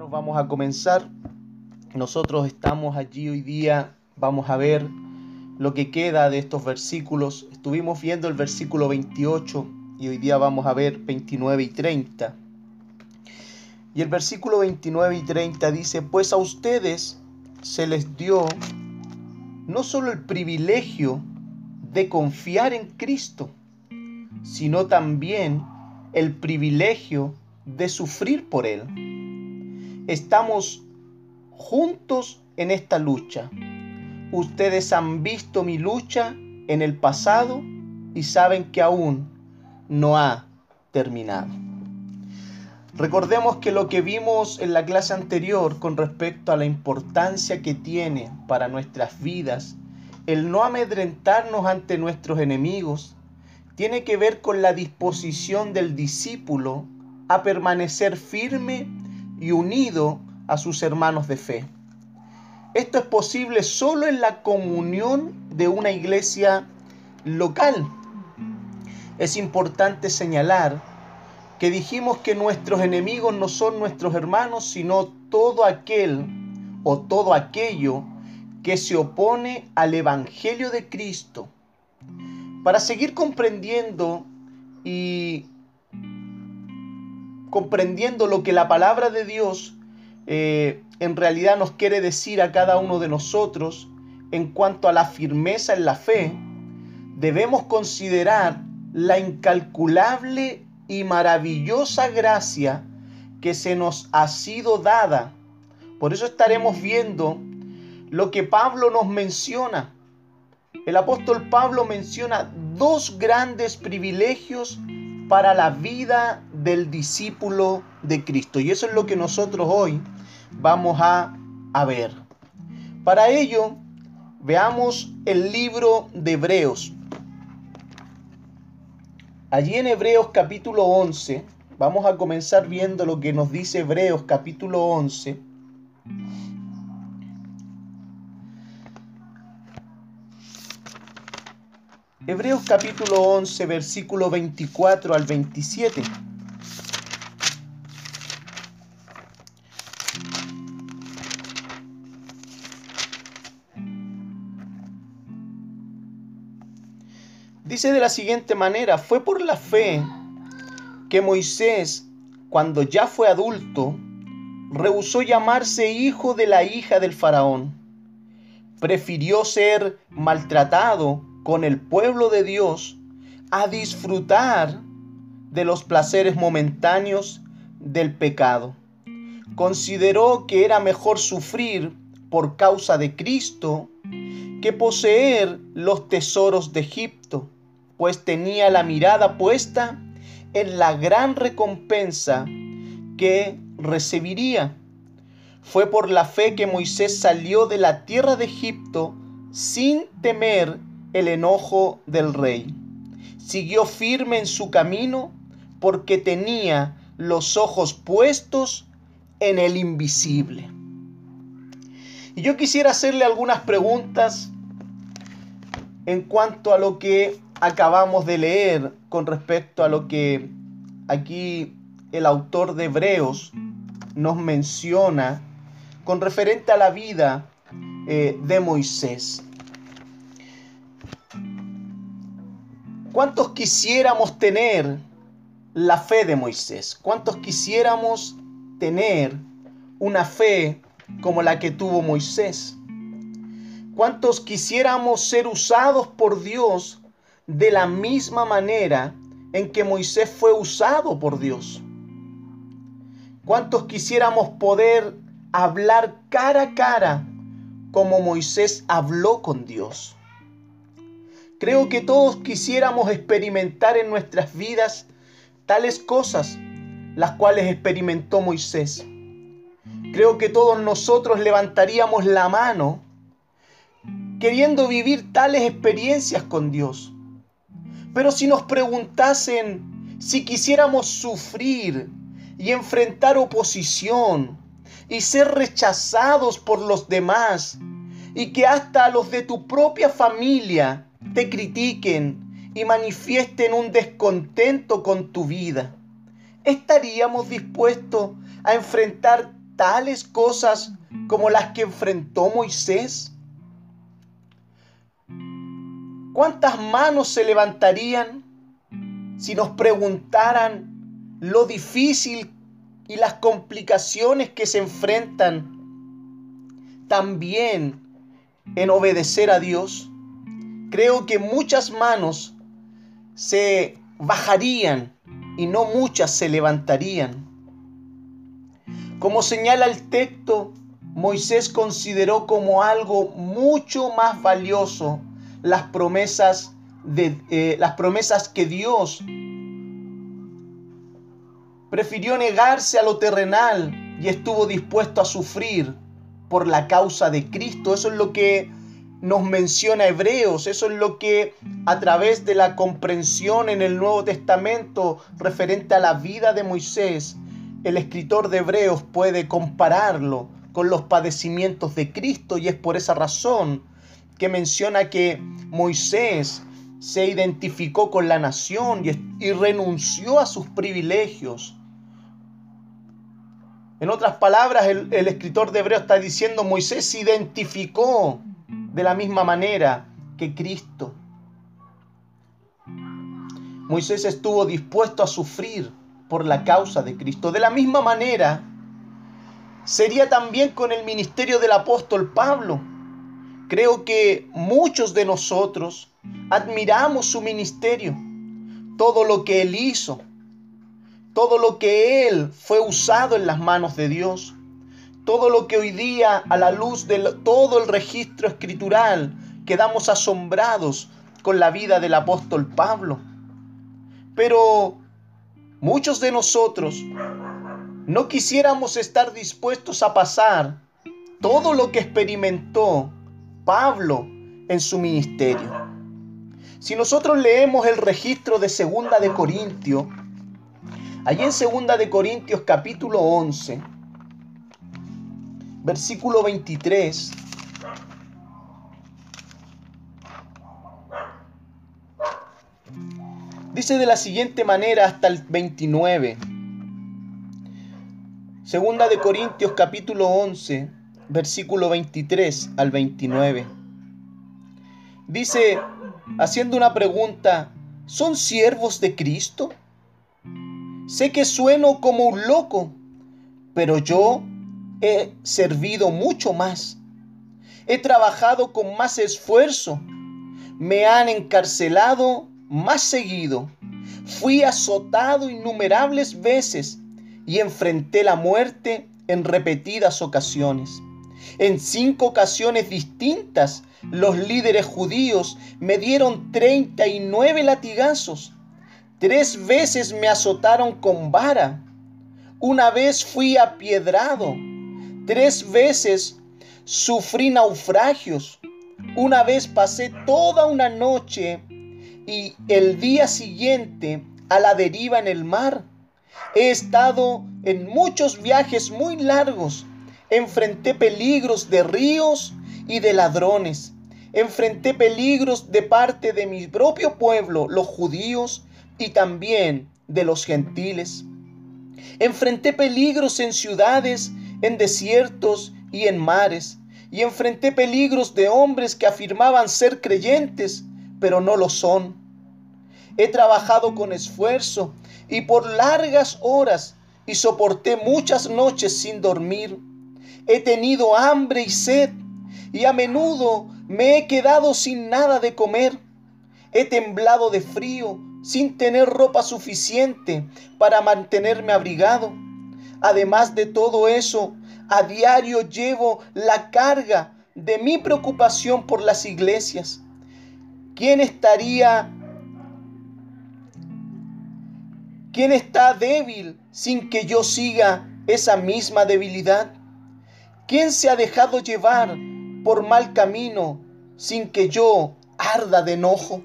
vamos a comenzar. Nosotros estamos allí hoy día, vamos a ver lo que queda de estos versículos. Estuvimos viendo el versículo 28 y hoy día vamos a ver 29 y 30. Y el versículo 29 y 30 dice, pues a ustedes se les dio no solo el privilegio de confiar en Cristo, sino también el privilegio de sufrir por Él. Estamos juntos en esta lucha. Ustedes han visto mi lucha en el pasado y saben que aún no ha terminado. Recordemos que lo que vimos en la clase anterior con respecto a la importancia que tiene para nuestras vidas el no amedrentarnos ante nuestros enemigos tiene que ver con la disposición del discípulo a permanecer firme y unido a sus hermanos de fe. Esto es posible solo en la comunión de una iglesia local. Es importante señalar que dijimos que nuestros enemigos no son nuestros hermanos, sino todo aquel o todo aquello que se opone al Evangelio de Cristo. Para seguir comprendiendo y comprendiendo lo que la palabra de Dios eh, en realidad nos quiere decir a cada uno de nosotros en cuanto a la firmeza en la fe, debemos considerar la incalculable y maravillosa gracia que se nos ha sido dada. Por eso estaremos viendo lo que Pablo nos menciona. El apóstol Pablo menciona dos grandes privilegios para la vida del discípulo de Cristo. Y eso es lo que nosotros hoy vamos a, a ver. Para ello, veamos el libro de Hebreos. Allí en Hebreos capítulo 11, vamos a comenzar viendo lo que nos dice Hebreos capítulo 11 Hebreos capítulo 11, versículo 24 al 27. Dice de la siguiente manera, fue por la fe que Moisés, cuando ya fue adulto, rehusó llamarse hijo de la hija del faraón. Prefirió ser maltratado con el pueblo de Dios a disfrutar de los placeres momentáneos del pecado. Consideró que era mejor sufrir por causa de Cristo que poseer los tesoros de Egipto, pues tenía la mirada puesta en la gran recompensa que recibiría. Fue por la fe que Moisés salió de la tierra de Egipto sin temer el enojo del rey. Siguió firme en su camino porque tenía los ojos puestos en el invisible. Y yo quisiera hacerle algunas preguntas en cuanto a lo que acabamos de leer con respecto a lo que aquí el autor de Hebreos nos menciona con referente a la vida eh, de Moisés. ¿Cuántos quisiéramos tener la fe de Moisés? ¿Cuántos quisiéramos tener una fe como la que tuvo Moisés? ¿Cuántos quisiéramos ser usados por Dios de la misma manera en que Moisés fue usado por Dios? ¿Cuántos quisiéramos poder hablar cara a cara como Moisés habló con Dios? Creo que todos quisiéramos experimentar en nuestras vidas tales cosas, las cuales experimentó Moisés. Creo que todos nosotros levantaríamos la mano queriendo vivir tales experiencias con Dios. Pero si nos preguntasen si quisiéramos sufrir y enfrentar oposición y ser rechazados por los demás y que hasta los de tu propia familia te critiquen y manifiesten un descontento con tu vida, ¿estaríamos dispuestos a enfrentar tales cosas como las que enfrentó Moisés? ¿Cuántas manos se levantarían si nos preguntaran lo difícil y las complicaciones que se enfrentan también en obedecer a Dios? Creo que muchas manos se bajarían y no muchas se levantarían. Como señala el texto, Moisés consideró como algo mucho más valioso las promesas de eh, las promesas que Dios prefirió negarse a lo terrenal y estuvo dispuesto a sufrir por la causa de Cristo. Eso es lo que nos menciona Hebreos, eso es lo que a través de la comprensión en el Nuevo Testamento referente a la vida de Moisés, el escritor de Hebreos puede compararlo con los padecimientos de Cristo y es por esa razón que menciona que Moisés se identificó con la nación y, renunció a sus privilegios. En otras palabras, el, el escritor de Hebreos está diciendo, Moisés se identificó de la misma manera que Cristo. Moisés estuvo dispuesto a sufrir por la causa de Cristo. De la misma manera, sería también con el ministerio del apóstol Pablo. Creo que muchos de nosotros admiramos su ministerio, todo lo que él hizo, todo lo que él fue usado en las manos de Dios todo lo que hoy día, a la luz de todo el registro escritural, quedamos asombrados con la vida del apóstol Pablo. Pero muchos de nosotros no quisiéramos estar dispuestos a pasar todo lo que experimentó Pablo en su ministerio. Si nosotros leemos el registro de Segunda de Corintios, allí en Segunda de Corintios capítulo 11, versículo 23. Dice de la siguiente manera hasta el 29. Segunda de Corintios capítulo 11, versículo 23 al 29. Dice, haciendo una pregunta, ¿son siervos de Cristo? Sé que sueno como un loco, pero yo he servido mucho más. He trabajado con más esfuerzo. Me han encarcelado más seguido. Fui azotado innumerables veces y enfrenté la muerte en repetidas ocasiones. En cinco ocasiones distintas, los líderes judíos me dieron 39 latigazos. Tres veces me azotaron con vara. Una vez fui apiedrado Tres veces sufrí naufragios. Una vez pasé toda una noche y el día siguiente a la deriva en el mar. He estado en muchos viajes muy largos. Enfrenté peligros de ríos y de ladrones. Enfrenté peligros de parte de mi propio pueblo, los judíos, y también de los gentiles. Enfrenté peligros en ciudades en desiertos y en mares, y enfrenté peligros de hombres que afirmaban ser creyentes, pero no lo son. He trabajado con esfuerzo y por largas horas y soporté muchas noches sin dormir. He tenido hambre y sed y a menudo me he quedado sin nada de comer. He temblado de frío sin tener ropa suficiente para mantenerme abrigado. Además de todo eso, a diario llevo la carga de mi preocupación por las iglesias. ¿Quién estaría ¿Quién está débil sin que yo siga esa misma debilidad? ¿Quién se ha dejado llevar por mal camino sin que yo arda de enojo?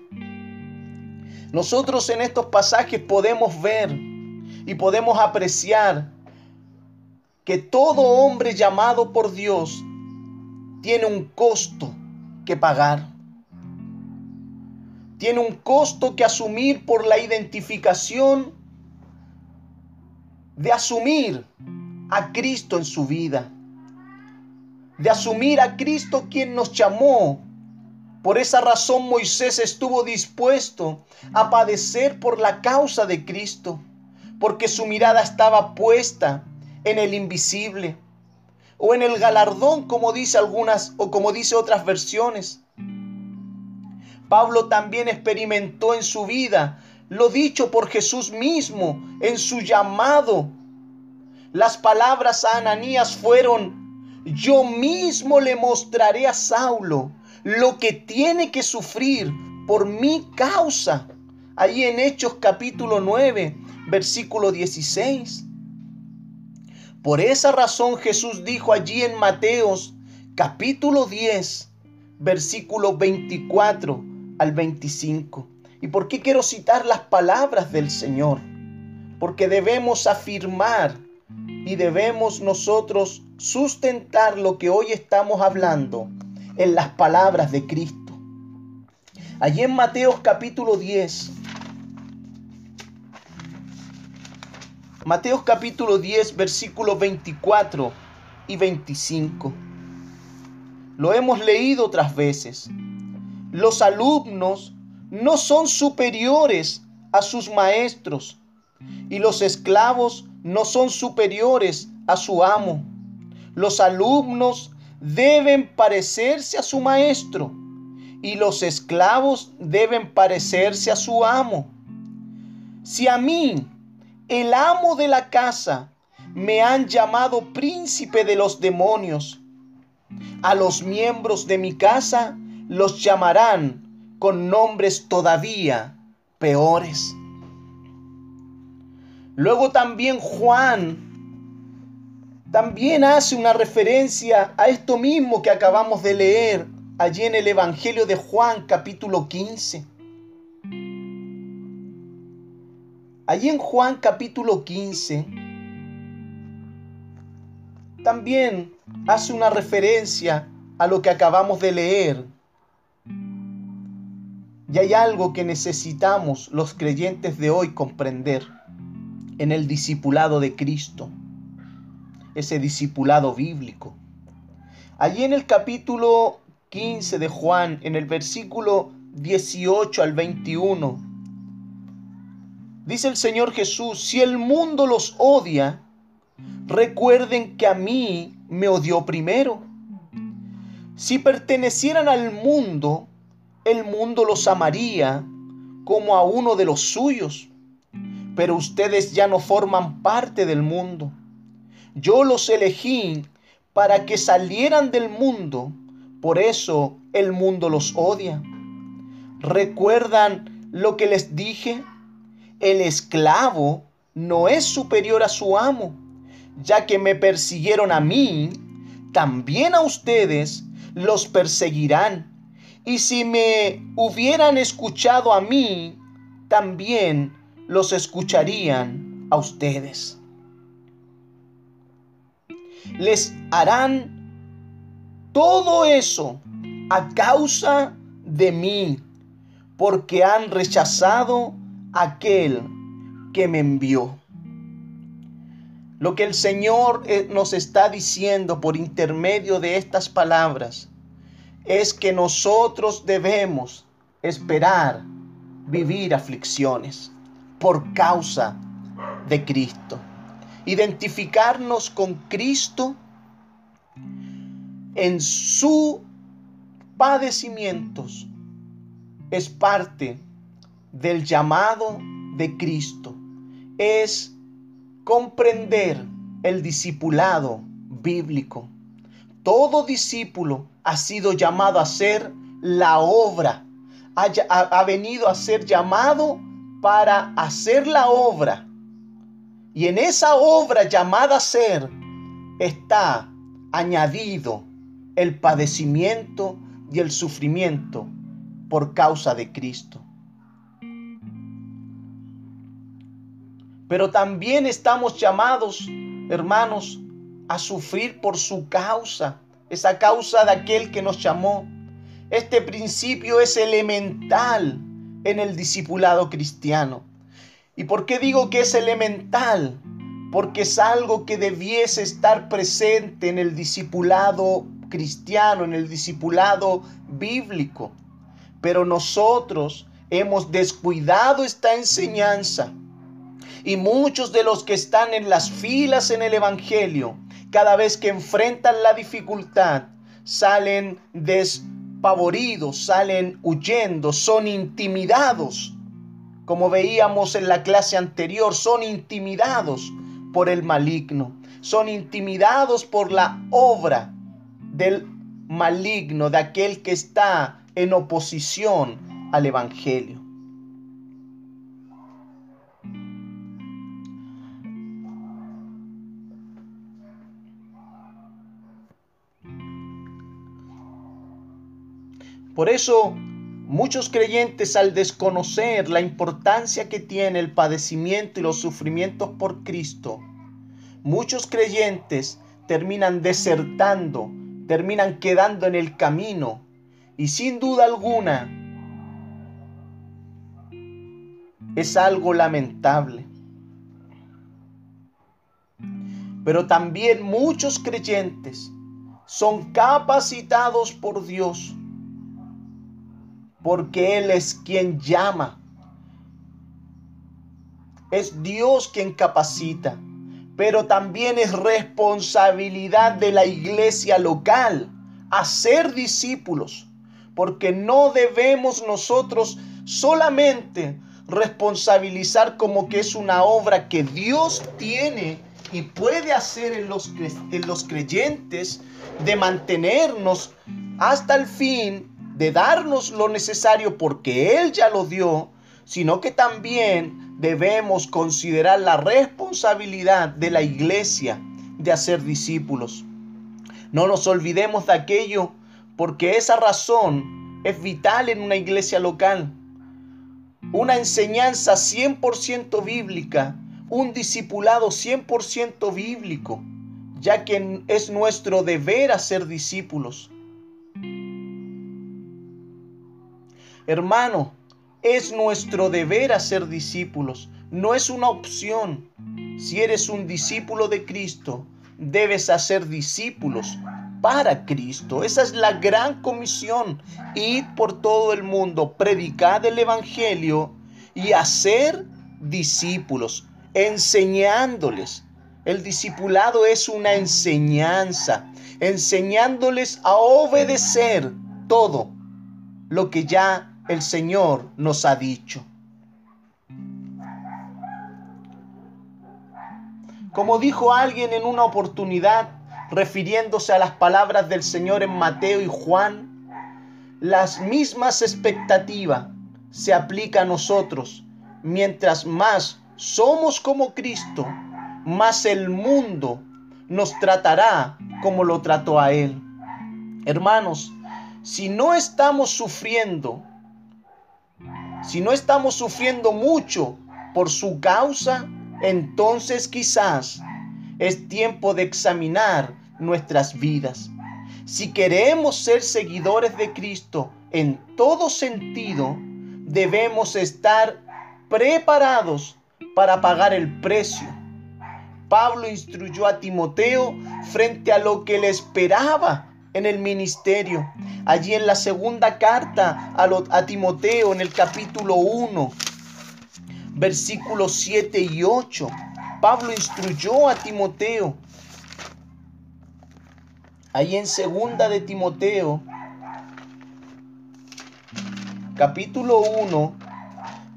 Nosotros en estos pasajes podemos ver y podemos apreciar que todo hombre llamado por Dios tiene un costo que pagar. Tiene un costo que asumir por la identificación de asumir a Cristo en su vida, de asumir a Cristo quien nos llamó. Por esa razón Moisés estuvo dispuesto a padecer por la causa de Cristo, porque su mirada estaba puesta en el invisible o en el galardón como dice algunas o como dice otras versiones. Pablo también experimentó en su vida lo dicho por Jesús mismo en su llamado. Las palabras a Ananías fueron, yo mismo le mostraré a Saulo lo que tiene que sufrir por mi causa. Ahí en Hechos capítulo 9, versículo 16. Por esa razón Jesús dijo allí en Mateos capítulo 10, versículo 24 al 25. ¿Y por qué quiero citar las palabras del Señor? Porque debemos afirmar y debemos nosotros sustentar lo que hoy estamos hablando en las palabras de Cristo. Allí en Mateos capítulo 10, Mateo capítulo 10, versículos 24 y 25. Lo hemos leído otras veces. Los alumnos no son superiores a sus maestros y los esclavos no son superiores a su amo. Los alumnos deben parecerse a su maestro y los esclavos deben parecerse a su amo. Si a mí, el amo de la casa, me han llamado príncipe de los demonios. A los miembros de mi casa los llamarán con nombres todavía peores. Luego también Juan también hace una referencia a esto mismo que acabamos de leer allí en el Evangelio de Juan capítulo 15. Allí en Juan capítulo 15 también hace una referencia a lo que acabamos de leer. Y hay algo que necesitamos los creyentes de hoy comprender en el discipulado de Cristo, ese discipulado bíblico. Allí en el capítulo 15 de Juan, en el versículo 18 al 21, Dice el Señor Jesús, si el mundo los odia, recuerden que a mí me odió primero. Si pertenecieran al mundo, el mundo los amaría como a uno de los suyos. Pero ustedes ya no forman parte del mundo. Yo los elegí para que salieran del mundo. Por eso el mundo los odia. ¿Recuerdan lo que les dije? El esclavo no es superior a su amo, ya que me persiguieron a mí, también a ustedes los perseguirán. Y si me hubieran escuchado a mí, también los escucharían a ustedes. Les harán todo eso a causa de mí, porque han rechazado aquel que me envió. Lo que el Señor eh, nos está diciendo por intermedio de estas palabras es que nosotros debemos esperar vivir aflicciones por causa de Cristo. Identificarnos con Cristo en sus padecimientos es parte del llamado de Cristo es comprender el discipulado bíblico. Todo discípulo ha sido llamado a hacer la obra, ha, ha, venido a ser llamado para hacer la obra. Y en esa obra llamada a ser está añadido el padecimiento y el sufrimiento por causa de Cristo. Pero también estamos llamados, hermanos, a sufrir por su causa, esa causa de aquel que nos llamó. Este principio es elemental en el discipulado cristiano. ¿Y por qué digo que es elemental? porque es algo que debiese estar presente en el discipulado cristiano, en el discipulado bíblico. Pero nosotros hemos descuidado esta enseñanza. Y muchos de los que están en las filas en el Evangelio, cada vez que enfrentan la dificultad, salen despavoridos, salen huyendo, son intimidados. Como veíamos en la clase anterior, son intimidados por el maligno, son intimidados por la obra del maligno, de aquel que está en oposición al Evangelio. Por eso, muchos creyentes al desconocer la importancia que tiene el padecimiento y los sufrimientos por Cristo, muchos creyentes terminan desertando, terminan quedando en el camino y sin duda alguna es algo lamentable. Pero también muchos creyentes son capacitados por Dios porque Él es quien llama. Es Dios quien capacita, pero también es responsabilidad de la iglesia local hacer discípulos, porque no debemos nosotros solamente responsabilizar como que es una obra que Dios tiene y puede hacer en los, en los creyentes de mantenernos hasta el fin de darnos lo necesario porque Él ya lo dio, sino que también debemos considerar la responsabilidad de la iglesia de hacer discípulos. No nos olvidemos de aquello porque esa razón es vital en una iglesia local. Una enseñanza 100% bíblica, un discipulado 100% bíblico, ya que es nuestro deber hacer discípulos. Hermano, es nuestro deber hacer discípulos, no es una opción. Si eres un discípulo de Cristo, debes hacer discípulos para Cristo. Esa es la gran comisión. Ir por todo el mundo, predicar el Evangelio y hacer discípulos, enseñándoles. El discipulado es una enseñanza, enseñándoles a obedecer todo lo que ya el Señor nos ha dicho. Como dijo alguien en una oportunidad, refiriéndose a las palabras del Señor en Mateo y Juan, las mismas expectativas se aplican a nosotros. Mientras más somos como Cristo, más el mundo nos tratará como lo trató a Él. Hermanos, si no estamos sufriendo si no estamos sufriendo mucho por su causa, entonces quizás es tiempo de examinar nuestras vidas. Si queremos ser seguidores de Cristo en todo sentido, debemos estar preparados para pagar el precio. Pablo instruyó a Timoteo frente a lo que le esperaba en el ministerio. Allí en la segunda carta a, a Timoteo, en el capítulo 1, versículos 7 y 8, Pablo instruyó a Timoteo. Allí en segunda de Timoteo, capítulo 1,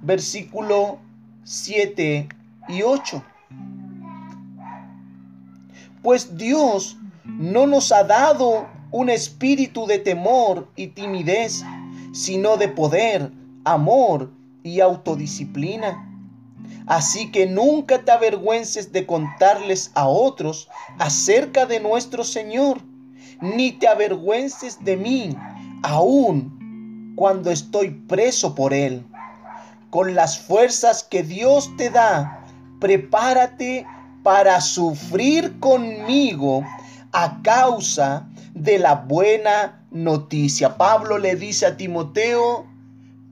versículo 7 y 8. Pues Dios no nos ha dado un espíritu de temor y timidez, sino de poder, amor y autodisciplina. Así que nunca te avergüences de contarles a otros acerca de nuestro Señor, ni te avergüences de mí, aun cuando estoy preso por Él. Con las fuerzas que Dios te da, prepárate para sufrir conmigo a causa de la buena noticia. Pablo le dice a Timoteo,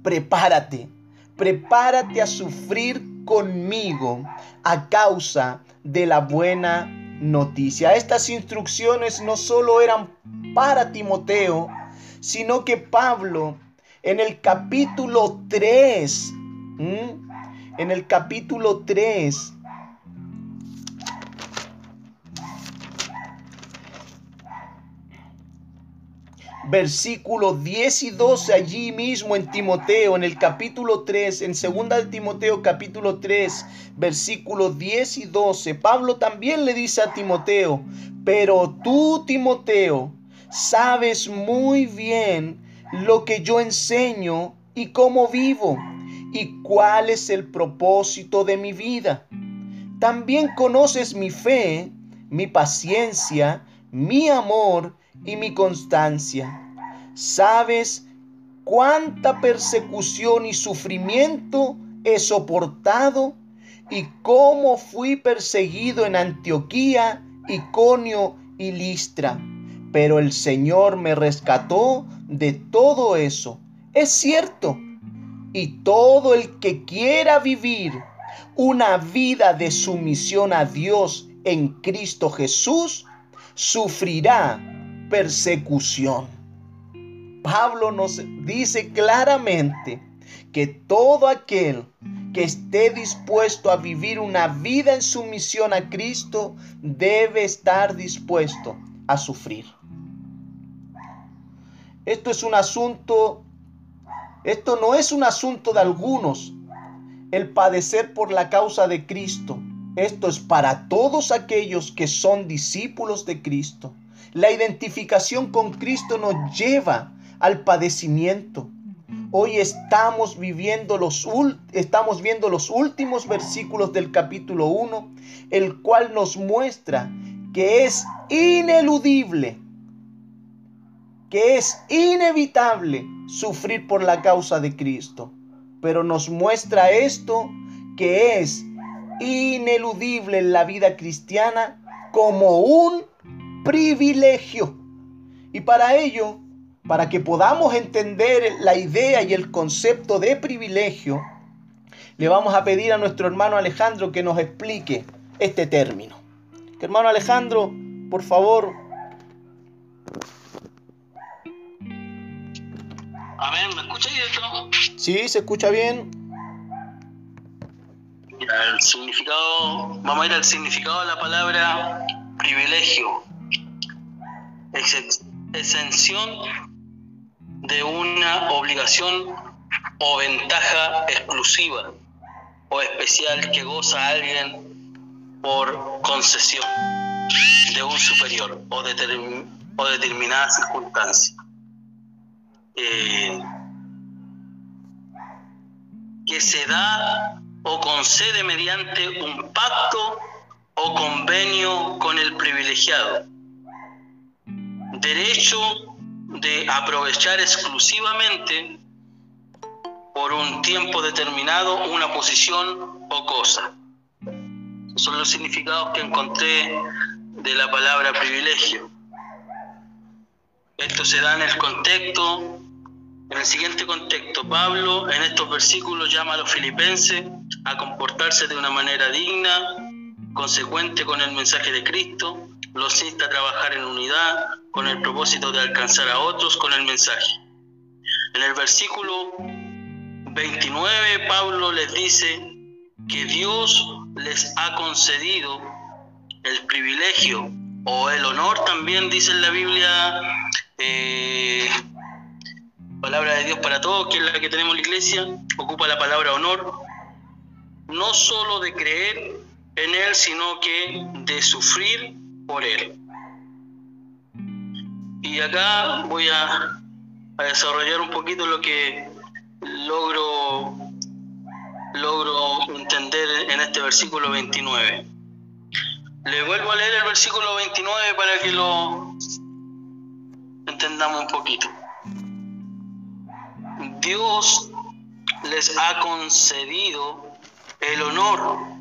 prepárate, prepárate a sufrir conmigo a causa de la buena noticia. Estas instrucciones no solo eran para Timoteo, sino que Pablo en el capítulo 3, en el capítulo 3, versículos 10 y 12 allí mismo en Timoteo, en el capítulo 3, en segunda de Timoteo capítulo 3, versículos 10 y 12, Pablo también le dice a Timoteo, pero tú Timoteo, sabes muy bien lo que yo enseño y cómo vivo y cuál es el propósito de mi vida. También conoces mi fe, mi paciencia, mi amor y mi constancia. Sabes cuánta persecución y sufrimiento he soportado y cómo fui perseguido en Antioquía, Iconio y Listra. Pero el Señor me rescató de todo eso. Es cierto. Y todo el que quiera vivir una vida de sumisión a Dios en Cristo Jesús, sufrirá persecución. Pablo nos dice claramente que todo aquel que esté dispuesto a vivir una vida en sumisión a Cristo debe estar dispuesto a sufrir. Esto es un asunto, esto no es un asunto de algunos, el padecer por la causa de Cristo. Esto es para todos aquellos que son discípulos de Cristo. La identificación con Cristo nos lleva al padecimiento. Hoy estamos viviendo los estamos viendo los últimos versículos del capítulo 1, el cual nos muestra que es ineludible, que es inevitable sufrir por la causa de Cristo. Pero nos muestra esto que es ineludible en la vida cristiana como un privilegio. Y para ello, para que podamos entender la idea y el concepto de privilegio, le vamos a pedir a nuestro hermano Alejandro que nos explique este término. hermano Alejandro, por favor. A ver, ¿me escucha bien Sí, se escucha bien. El significado, vamos a ir al significado de la palabra privilegio exención de una obligación o ventaja exclusiva o especial que goza alguien por concesión de un superior o, o determinada circunstancia. Eh, que se da o concede mediante un pacto o convenio con el privilegiado derecho de aprovechar exclusivamente por un tiempo determinado una posición o cosa. son los significados que encontré de la palabra privilegio. Esto se da en el contexto, en el siguiente contexto. Pablo en estos versículos llama a los filipenses a comportarse de una manera digna, consecuente con el mensaje de Cristo, los insta a trabajar en unidad con el propósito de alcanzar a otros con el mensaje. En el versículo 29 Pablo les dice que Dios les ha concedido el privilegio o el honor también dice en la Biblia eh, palabra de Dios para todos que es la que tenemos en la iglesia ocupa la palabra honor no solo de creer en él sino que de sufrir por Él. Y acá voy a, desarrollar un poquito lo que logro, logro entender en este versículo 29. Le vuelvo a leer el versículo 29 para que lo entendamos un poquito. Dios les ha concedido el honor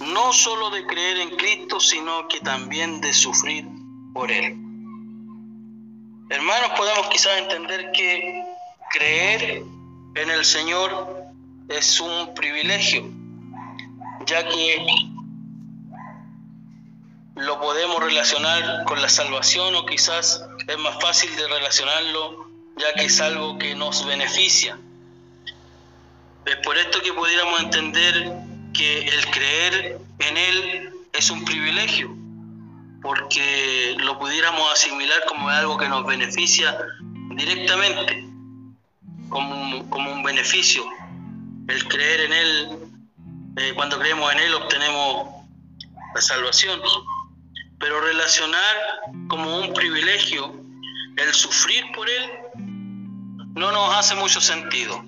no solo de creer en Cristo, sino que también de sufrir por Él. Hermanos, podemos quizás entender que creer en el Señor es un privilegio, ya que lo podemos relacionar con la salvación o quizás es más fácil de relacionarlo ya que es algo que nos beneficia. Es por esto que pudiéramos entender que el creer en Él es un privilegio, porque lo pudiéramos asimilar como algo que nos beneficia directamente, como como un beneficio. El creer en Él, eh, cuando creemos en Él obtenemos la salvación pero relacionar como un privilegio el sufrir por él no nos hace mucho sentido.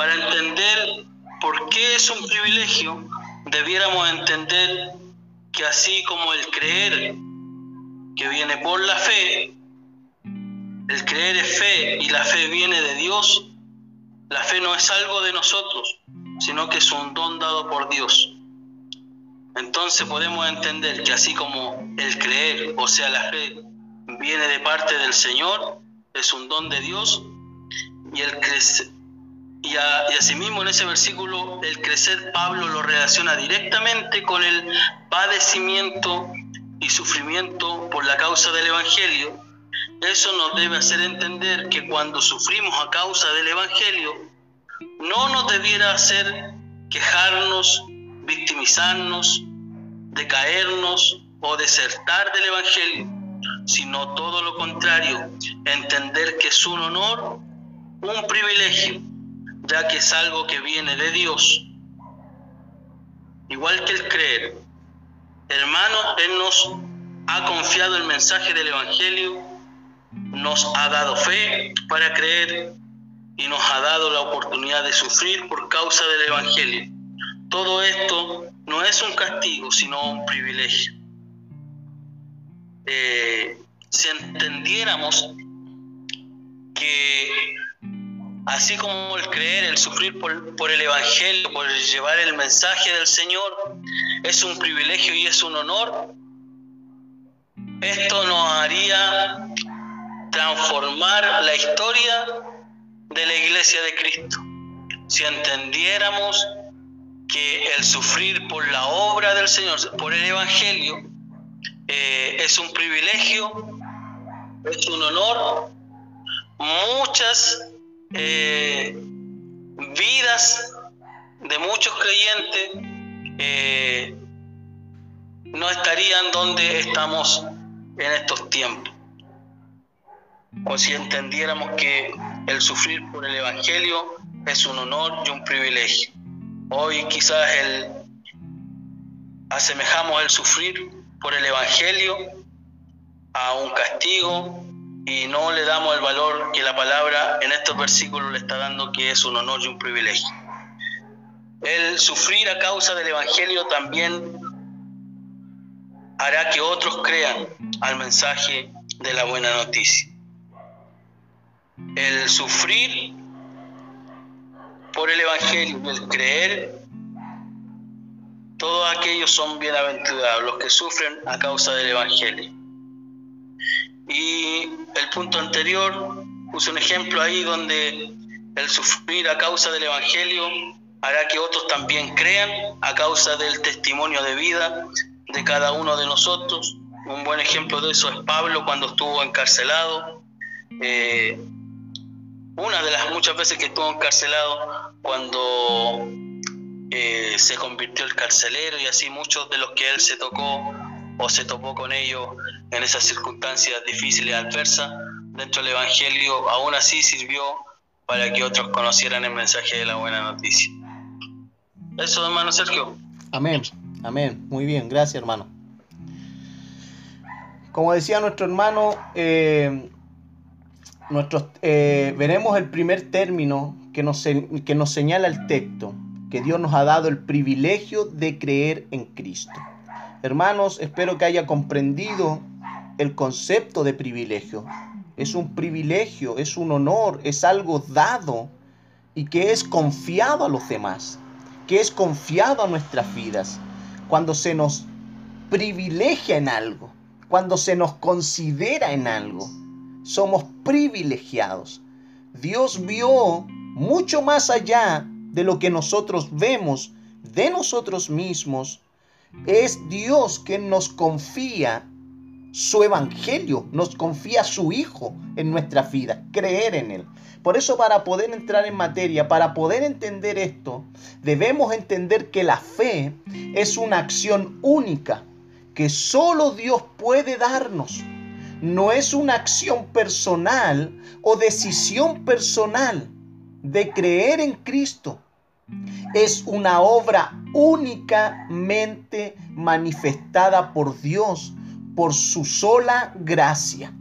Para entender por qué es un privilegio, debiéramos entender que así como el creer que viene por la fe, el creer es fe y la fe viene de Dios, la fe no es algo de nosotros, sino que es un don dado por Dios. Entonces podemos entender que así como el creer, o sea, la fe, viene de parte del Señor, es un don de Dios, y el crecer, y, asimismo en ese versículo el crecer Pablo lo relaciona directamente con el padecimiento y sufrimiento por la causa del Evangelio. Eso nos debe hacer entender que cuando sufrimos a causa del Evangelio, no nos debiera hacer quejarnos, victimizarnos, decaernos o desertar del Evangelio, sino todo lo contrario, entender que es un honor, un privilegio, ya que es algo que viene de Dios. Igual que el creer. Hermano, Él nos ha confiado el mensaje del Evangelio, nos ha dado fe para creer y nos ha dado la oportunidad de sufrir por causa del Evangelio. Todo esto no es un castigo, sino un privilegio. Eh, si entendiéramos que así como el creer, el sufrir por, el Evangelio, por llevar el mensaje del Señor, es un privilegio y es un honor, esto nos haría transformar la historia de la iglesia de Cristo. Si entendiéramos que el sufrir por la obra del Señor, por el Evangelio, eh, es un privilegio, es un honor, muchas eh, vidas de muchos creyentes eh, no estarían donde estamos en estos tiempos. O si entendiéramos que el sufrir por el Evangelio es un honor y un privilegio. Hoy quizás el, asemejamos el sufrir por el Evangelio a un castigo y no le damos el valor que la palabra en estos versículos le está dando que es un honor y un privilegio. El sufrir a causa del Evangelio también hará que otros crean al mensaje de la buena noticia el sufrir por el Evangelio, el creer, todos aquellos son bienaventurados, los que sufren a causa del Evangelio. Y el punto anterior puse un ejemplo ahí donde el sufrir a causa del Evangelio hará que otros también crean a causa del testimonio de vida de cada uno de nosotros. Un buen ejemplo de eso es Pablo cuando estuvo encarcelado. Eh, una de las muchas veces que estuvo encarcelado cuando eh, se convirtió el carcelero y así muchos de los que él se tocó o se topó con ellos en esas circunstancias difíciles y adversas dentro del Evangelio, aún así sirvió para que otros conocieran el mensaje de la buena noticia. Eso, hermano Sergio. Amén, amén. Muy bien, gracias, hermano. Como decía nuestro hermano, eh, eh, veremos el primer término que nos, que nos señala el texto, que Dios nos ha dado el privilegio de creer en Cristo. Hermanos, espero que haya comprendido el concepto de privilegio. Es un privilegio, es un honor, es algo dado y que es confiado a los demás, que es confiado a nuestras vidas. Cuando se nos privilegia en algo, cuando se nos considera en algo somos privilegiados. Dios vio mucho más allá de lo que nosotros vemos de nosotros mismos, es Dios quien nos confía su evangelio, nos confía su Hijo en nuestra vida, creer en Él. Por eso para poder entrar en materia, para poder entender esto, debemos entender que la fe es una acción única que solo Dios puede darnos. No es una acción personal o decisión personal de creer en Cristo. Es una obra únicamente manifestada por Dios por su sola gracia.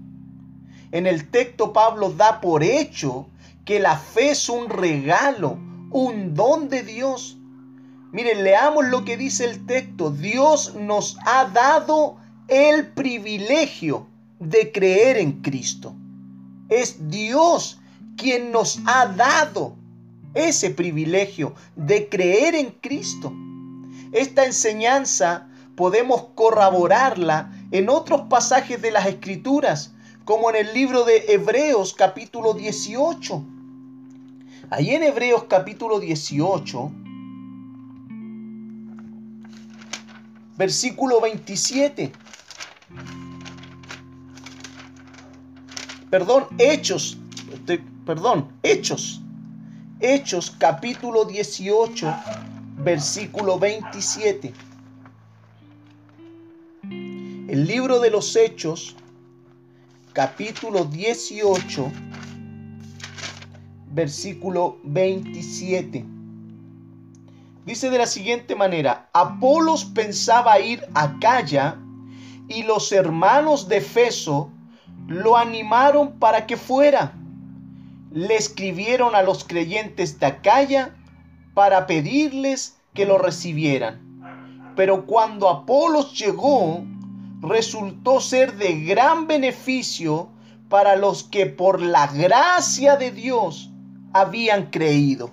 En el texto Pablo da por hecho que la fe es un regalo, un don de Dios. Miren, leamos lo que dice el texto. Dios nos ha dado el privilegio de creer en Cristo. Es Dios quien nos ha dado ese privilegio de creer en Cristo. Esta enseñanza podemos corroborarla en otros pasajes de las Escrituras, como en el libro de Hebreos capítulo 18. Ahí en Hebreos capítulo 18, versículo 27. Perdón, Hechos, perdón, Hechos. Hechos capítulo 18, versículo 27. El libro de los Hechos, capítulo 18, versículo 27. Dice de la siguiente manera, Apolos pensaba ir a Calla y los hermanos de Efeso lo animaron para que fuera. Le escribieron a los creyentes de Acaya para pedirles que lo recibieran. Pero cuando Apolos llegó, resultó ser de gran beneficio para los que por la gracia de Dios habían creído.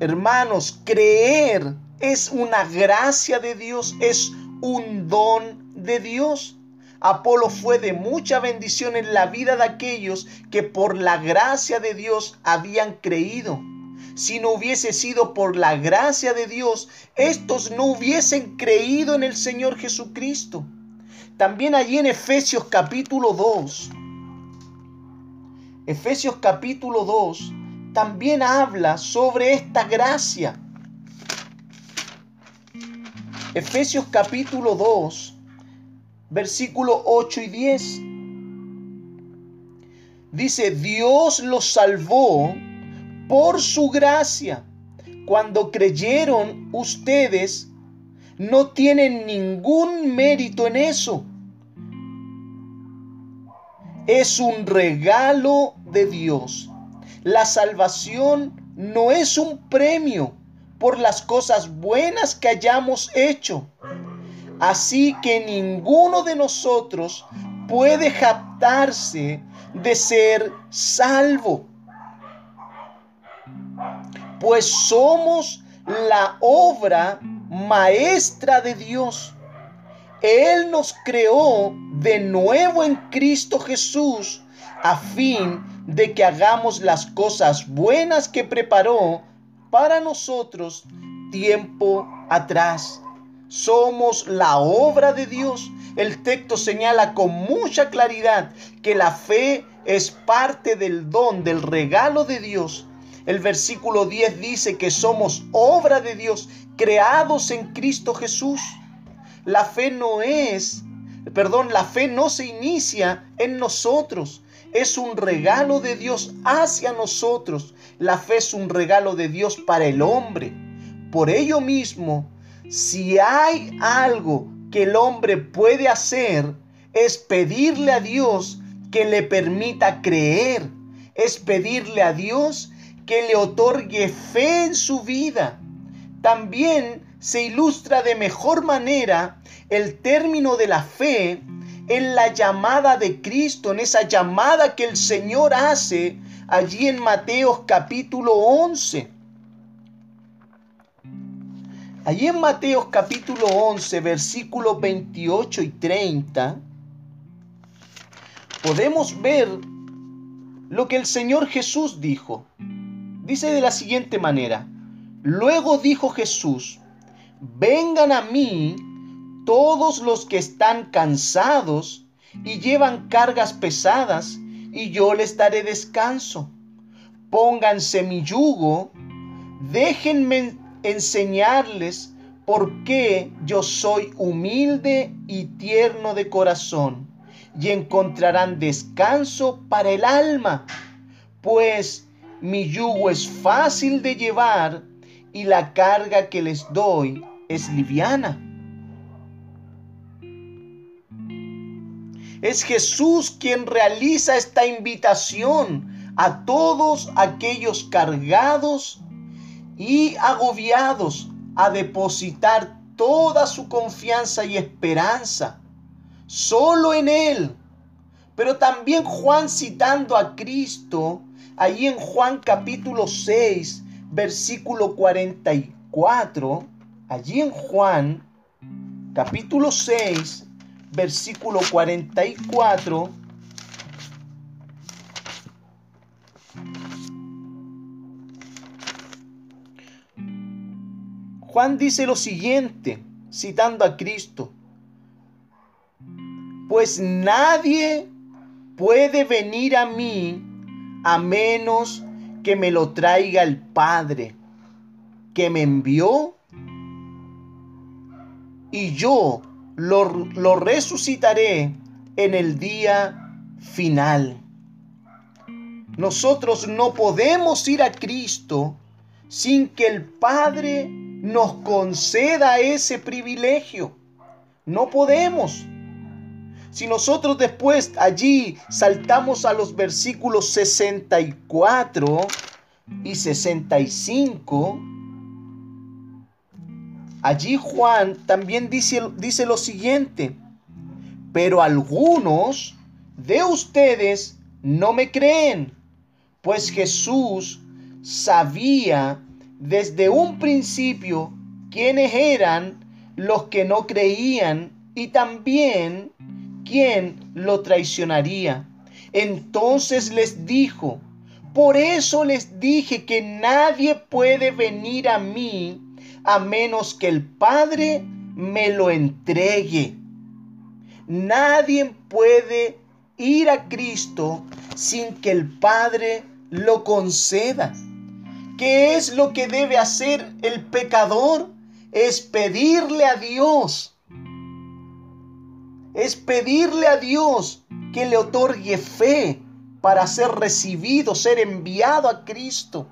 Hermanos, creer es una gracia de Dios, es un don de Dios. Apolo fue de mucha bendición en la vida de aquellos que por la gracia de Dios habían creído si no hubiese sido por la gracia de Dios, estos no hubiesen creído en el Señor Jesucristo. También allí en Efesios capítulo 2, Efesios capítulo 2, también habla sobre esta gracia. Efesios capítulo 2, versículo 8 y 10. Dice, Dios los salvó por su gracia. Cuando creyeron ustedes, no tienen ningún mérito en eso. Es un regalo de Dios. La salvación no es un premio por las cosas buenas que hayamos hecho. Así que ninguno de nosotros puede jactarse de ser salvo pues somos la obra maestra de Dios. Él nos creó de nuevo en Cristo Jesús a fin de que hagamos las cosas buenas que preparó para nosotros tiempo atrás. Somos la obra de Dios. El texto señala con mucha claridad que la fe es parte del don, del regalo de Dios el versículo 10 dice que somos obra de Dios, creados en Cristo Jesús. La fe no es, perdón, la fe no se inicia en nosotros. Es un regalo de Dios hacia nosotros. La fe es un regalo de Dios para el hombre. Por ello mismo, si hay algo que el hombre puede hacer, es pedirle a Dios que le permita creer. Es pedirle a Dios que le otorgue fe en su vida. También se ilustra de mejor manera el término de la fe en la llamada de Cristo, en esa llamada que el Señor hace allí en Mateo capítulo 11. Allí en Mateo capítulo 11, versículos 28 y 30, podemos ver lo que el Señor Jesús dijo. Dice de la siguiente manera, luego dijo Jesús, vengan a mí todos los que están cansados y llevan cargas pesadas, y yo les daré descanso. Pónganse mi yugo, déjenme enseñarles por qué yo soy humilde y tierno de corazón, y encontrarán descanso para el alma, pues mi yugo es fácil de llevar y la carga que les doy es liviana. Es Jesús quien realiza esta invitación a todos aquellos cargados y agobiados a depositar toda su confianza y esperanza solo en Él. Pero también Juan citando a Cristo, allí en Juan capítulo 6, versículo 44, allí en Juan capítulo 6, versículo 44. Juan dice lo siguiente, citando a Cristo, pues nadie puede venir a mí a menos que me lo traiga el Padre que me envió y yo lo, resucitaré en el día final. Nosotros no podemos ir a Cristo sin que el Padre nos conceda ese privilegio. No podemos. Si nosotros después allí saltamos a los versículos 64 y 65, Allí Juan también dice, dice lo siguiente, pero algunos de ustedes no me creen, pues Jesús sabía desde un principio quiénes eran los que no creían y también quién lo traicionaría. Entonces les dijo, por eso les dije que nadie puede venir a mí a menos que el Padre me lo entregue. Nadie puede ir a Cristo sin que el Padre lo conceda. ¿Qué es lo que debe hacer el pecador? Es pedirle a Dios. Es pedirle a Dios que le otorgue fe para ser recibido, ser enviado a Cristo.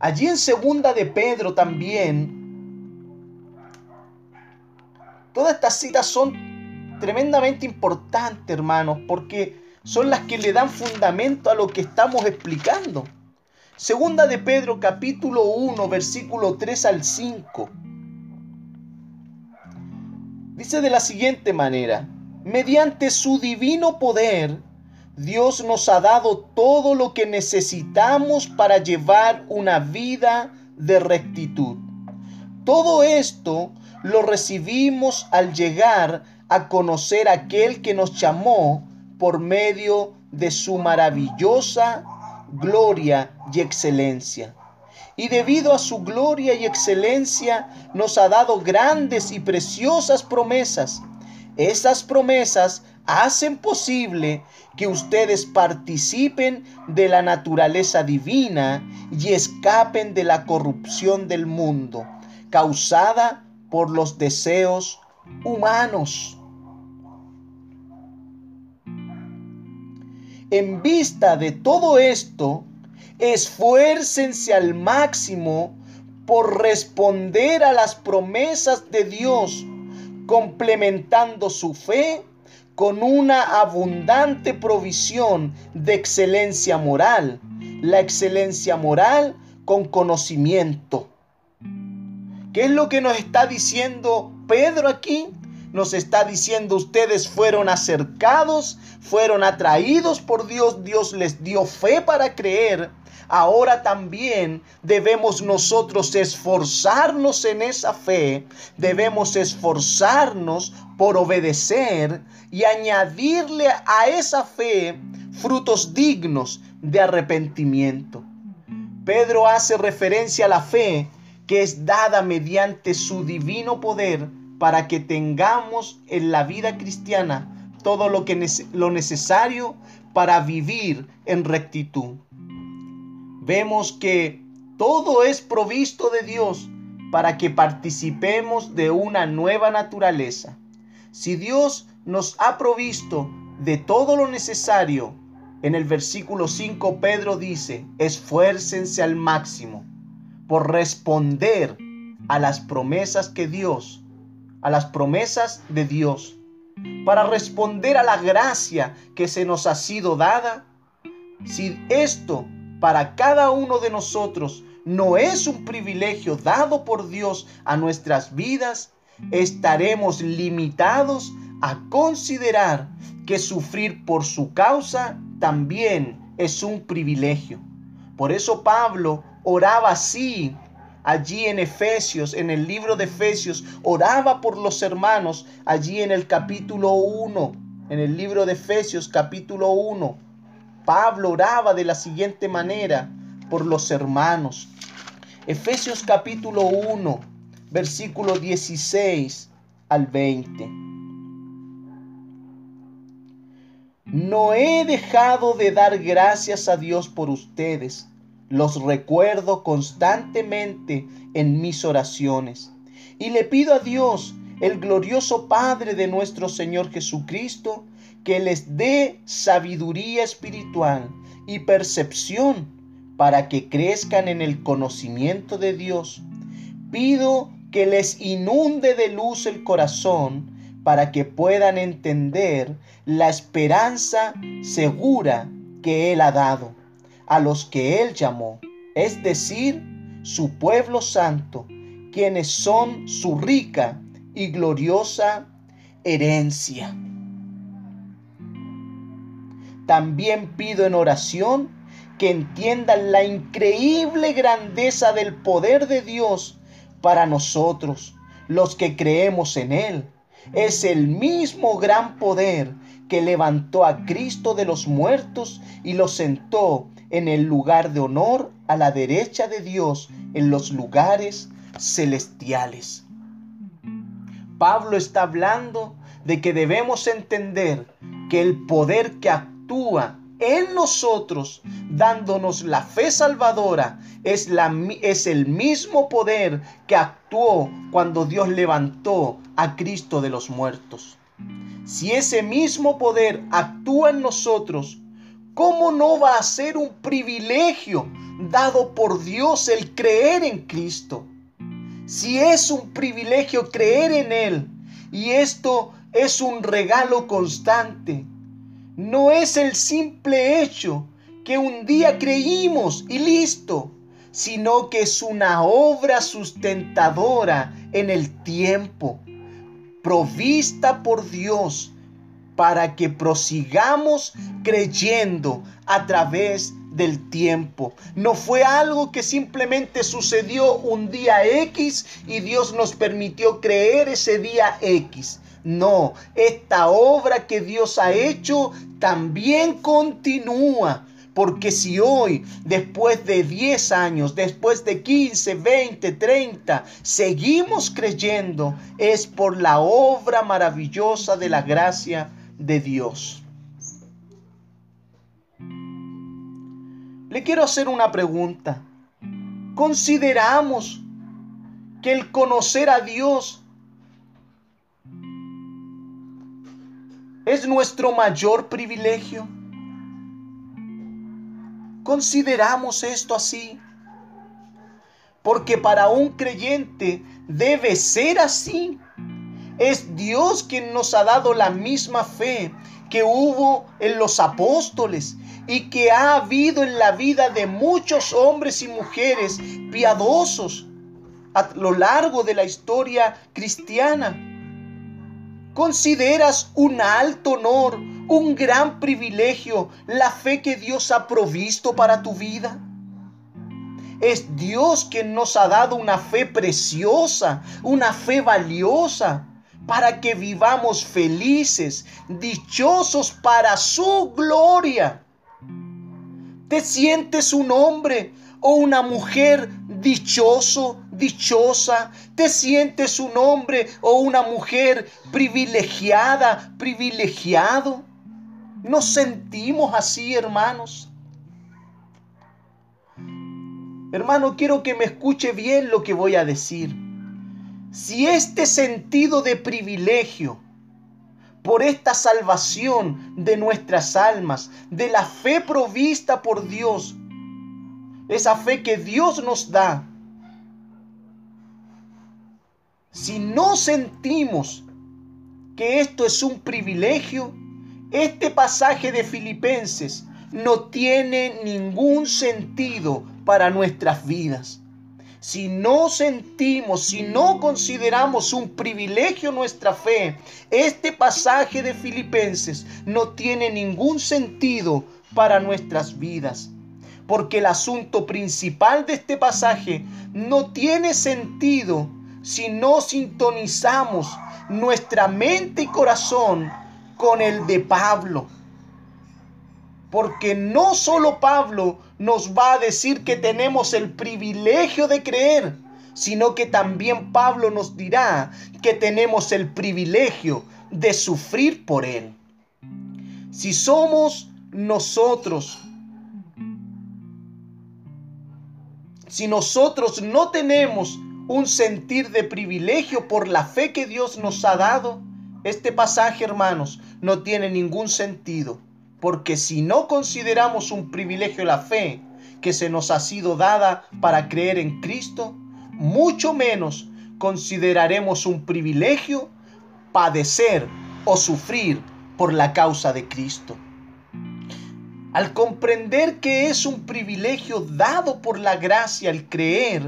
Allí en segunda de Pedro también, todas estas citas son tremendamente importantes, hermanos, porque son las que le dan fundamento a lo que estamos explicando. Segunda de Pedro capítulo 1, versículo 3 al 5. Dice de la siguiente manera, mediante su divino poder, Dios nos ha dado todo lo que necesitamos para llevar una vida de rectitud. Todo esto lo recibimos al llegar a conocer a aquel que nos llamó por medio de su maravillosa gloria y excelencia. Y debido a su gloria y excelencia nos ha dado grandes y preciosas promesas. Esas promesas hacen posible que ustedes participen de la naturaleza divina y escapen de la corrupción del mundo causada por los deseos humanos. En vista de todo esto, esfuércense al máximo por responder a las promesas de Dios, complementando su fe con una abundante provisión de excelencia moral, la excelencia moral con conocimiento. ¿Qué es lo que nos está diciendo Pedro aquí? Nos está diciendo ustedes fueron acercados, fueron atraídos por Dios, Dios les dio fe para creer. Ahora también debemos nosotros esforzarnos en esa fe, debemos esforzarnos por obedecer y añadirle a esa fe frutos dignos de arrepentimiento. Pedro hace referencia a la fe que es dada mediante su divino poder para que tengamos en la vida cristiana todo lo, que lo necesario para vivir en rectitud. Vemos que todo es provisto de Dios para que participemos de una nueva naturaleza. Si Dios nos ha provisto de todo lo necesario, en el versículo 5 Pedro dice, esfuércense al máximo por responder a las promesas que Dios, a las promesas de Dios, para responder a la gracia que se nos ha sido dada. Si esto para cada uno de nosotros no es un privilegio dado por Dios a nuestras vidas, estaremos limitados a considerar que sufrir por su causa también es un privilegio. Por eso Pablo oraba así allí en Efesios, en el libro de Efesios, oraba por los hermanos allí en el capítulo 1, en el libro de Efesios capítulo 1. Pablo oraba de la siguiente manera por los hermanos. Efesios capítulo 1, versículo 16 al 20. No he dejado de dar gracias a Dios por ustedes los recuerdo constantemente en mis oraciones. Y le pido a Dios, el glorioso Padre de nuestro Señor Jesucristo, que les dé sabiduría espiritual y percepción para que crezcan en el conocimiento de Dios. Pido que les inunde de luz el corazón para que puedan entender la esperanza segura que Él ha dado a los que Él llamó, es decir, su pueblo santo, quienes son su rica y gloriosa herencia. También pido en oración que entiendan la increíble grandeza del poder de Dios para nosotros, los que creemos en Él. Es el mismo gran poder que levantó a Cristo de los muertos y lo sentó en el lugar de honor a la derecha de Dios en los lugares celestiales. Pablo está hablando de que debemos entender que el poder que actúa en nosotros, dándonos la fe salvadora, es, la, es el mismo poder que actuó cuando Dios levantó a Cristo de los muertos. Si ese mismo poder actúa en nosotros, ¿cómo no va a ser un privilegio dado por Dios el creer en Cristo? Si es un privilegio creer en Él y esto es un regalo constante, no es el simple hecho que un día creímos y listo, sino que es una obra sustentadora en el tiempo, provista por Dios para que prosigamos creyendo a través del tiempo. No fue algo que simplemente sucedió un día X y Dios nos permitió creer ese día X. No, esta obra que Dios ha hecho también continúa. Porque si hoy, después de 10 años, después de 15, 20, 30, seguimos creyendo, es por la obra maravillosa de la gracia de Dios. Le quiero hacer una pregunta. ¿Consideramos que el conocer a Dios es nuestro mayor privilegio? ¿Consideramos esto así? Porque para un creyente debe ser así. Es Dios quien nos ha dado la misma fe que hubo en los apóstoles y que ha habido en la vida de muchos hombres y mujeres piadosos a lo largo de la historia cristiana. ¿Consideras un alto honor, un gran privilegio la fe que Dios ha provisto para tu vida? Es Dios quien nos ha dado una fe preciosa, una fe valiosa, para que vivamos felices, dichosos para su gloria. ¿Te sientes un hombre o una mujer dichoso, dichosa? ¿Te sientes un hombre o una mujer privilegiada, privilegiado? ¿Nos sentimos así, hermanos? Hermano, quiero que me escuche bien lo que voy a decir. Si este sentido de privilegio por esta salvación de nuestras almas, de la fe provista por Dios, esa fe que Dios nos da, si no sentimos que esto es un privilegio, este pasaje de Filipenses no tiene ningún sentido para nuestras vidas. Si no sentimos, si no consideramos un privilegio nuestra fe, este pasaje de Filipenses no tiene ningún sentido para nuestras vidas. Porque el asunto principal de este pasaje no tiene sentido si no sintonizamos nuestra mente y corazón con el de Pablo. Porque no solo Pablo nos va a decir que tenemos el privilegio de creer, sino que también Pablo nos dirá que tenemos el privilegio de sufrir por Él. Si somos nosotros, si nosotros no tenemos un sentir de privilegio por la fe que Dios nos ha dado, este pasaje, hermanos, no tiene ningún sentido porque si no consideramos un privilegio la fe que se nos ha sido dada para creer en Cristo, mucho menos consideraremos un privilegio padecer o sufrir por la causa de Cristo. Al comprender que es un privilegio dado por la gracia al creer,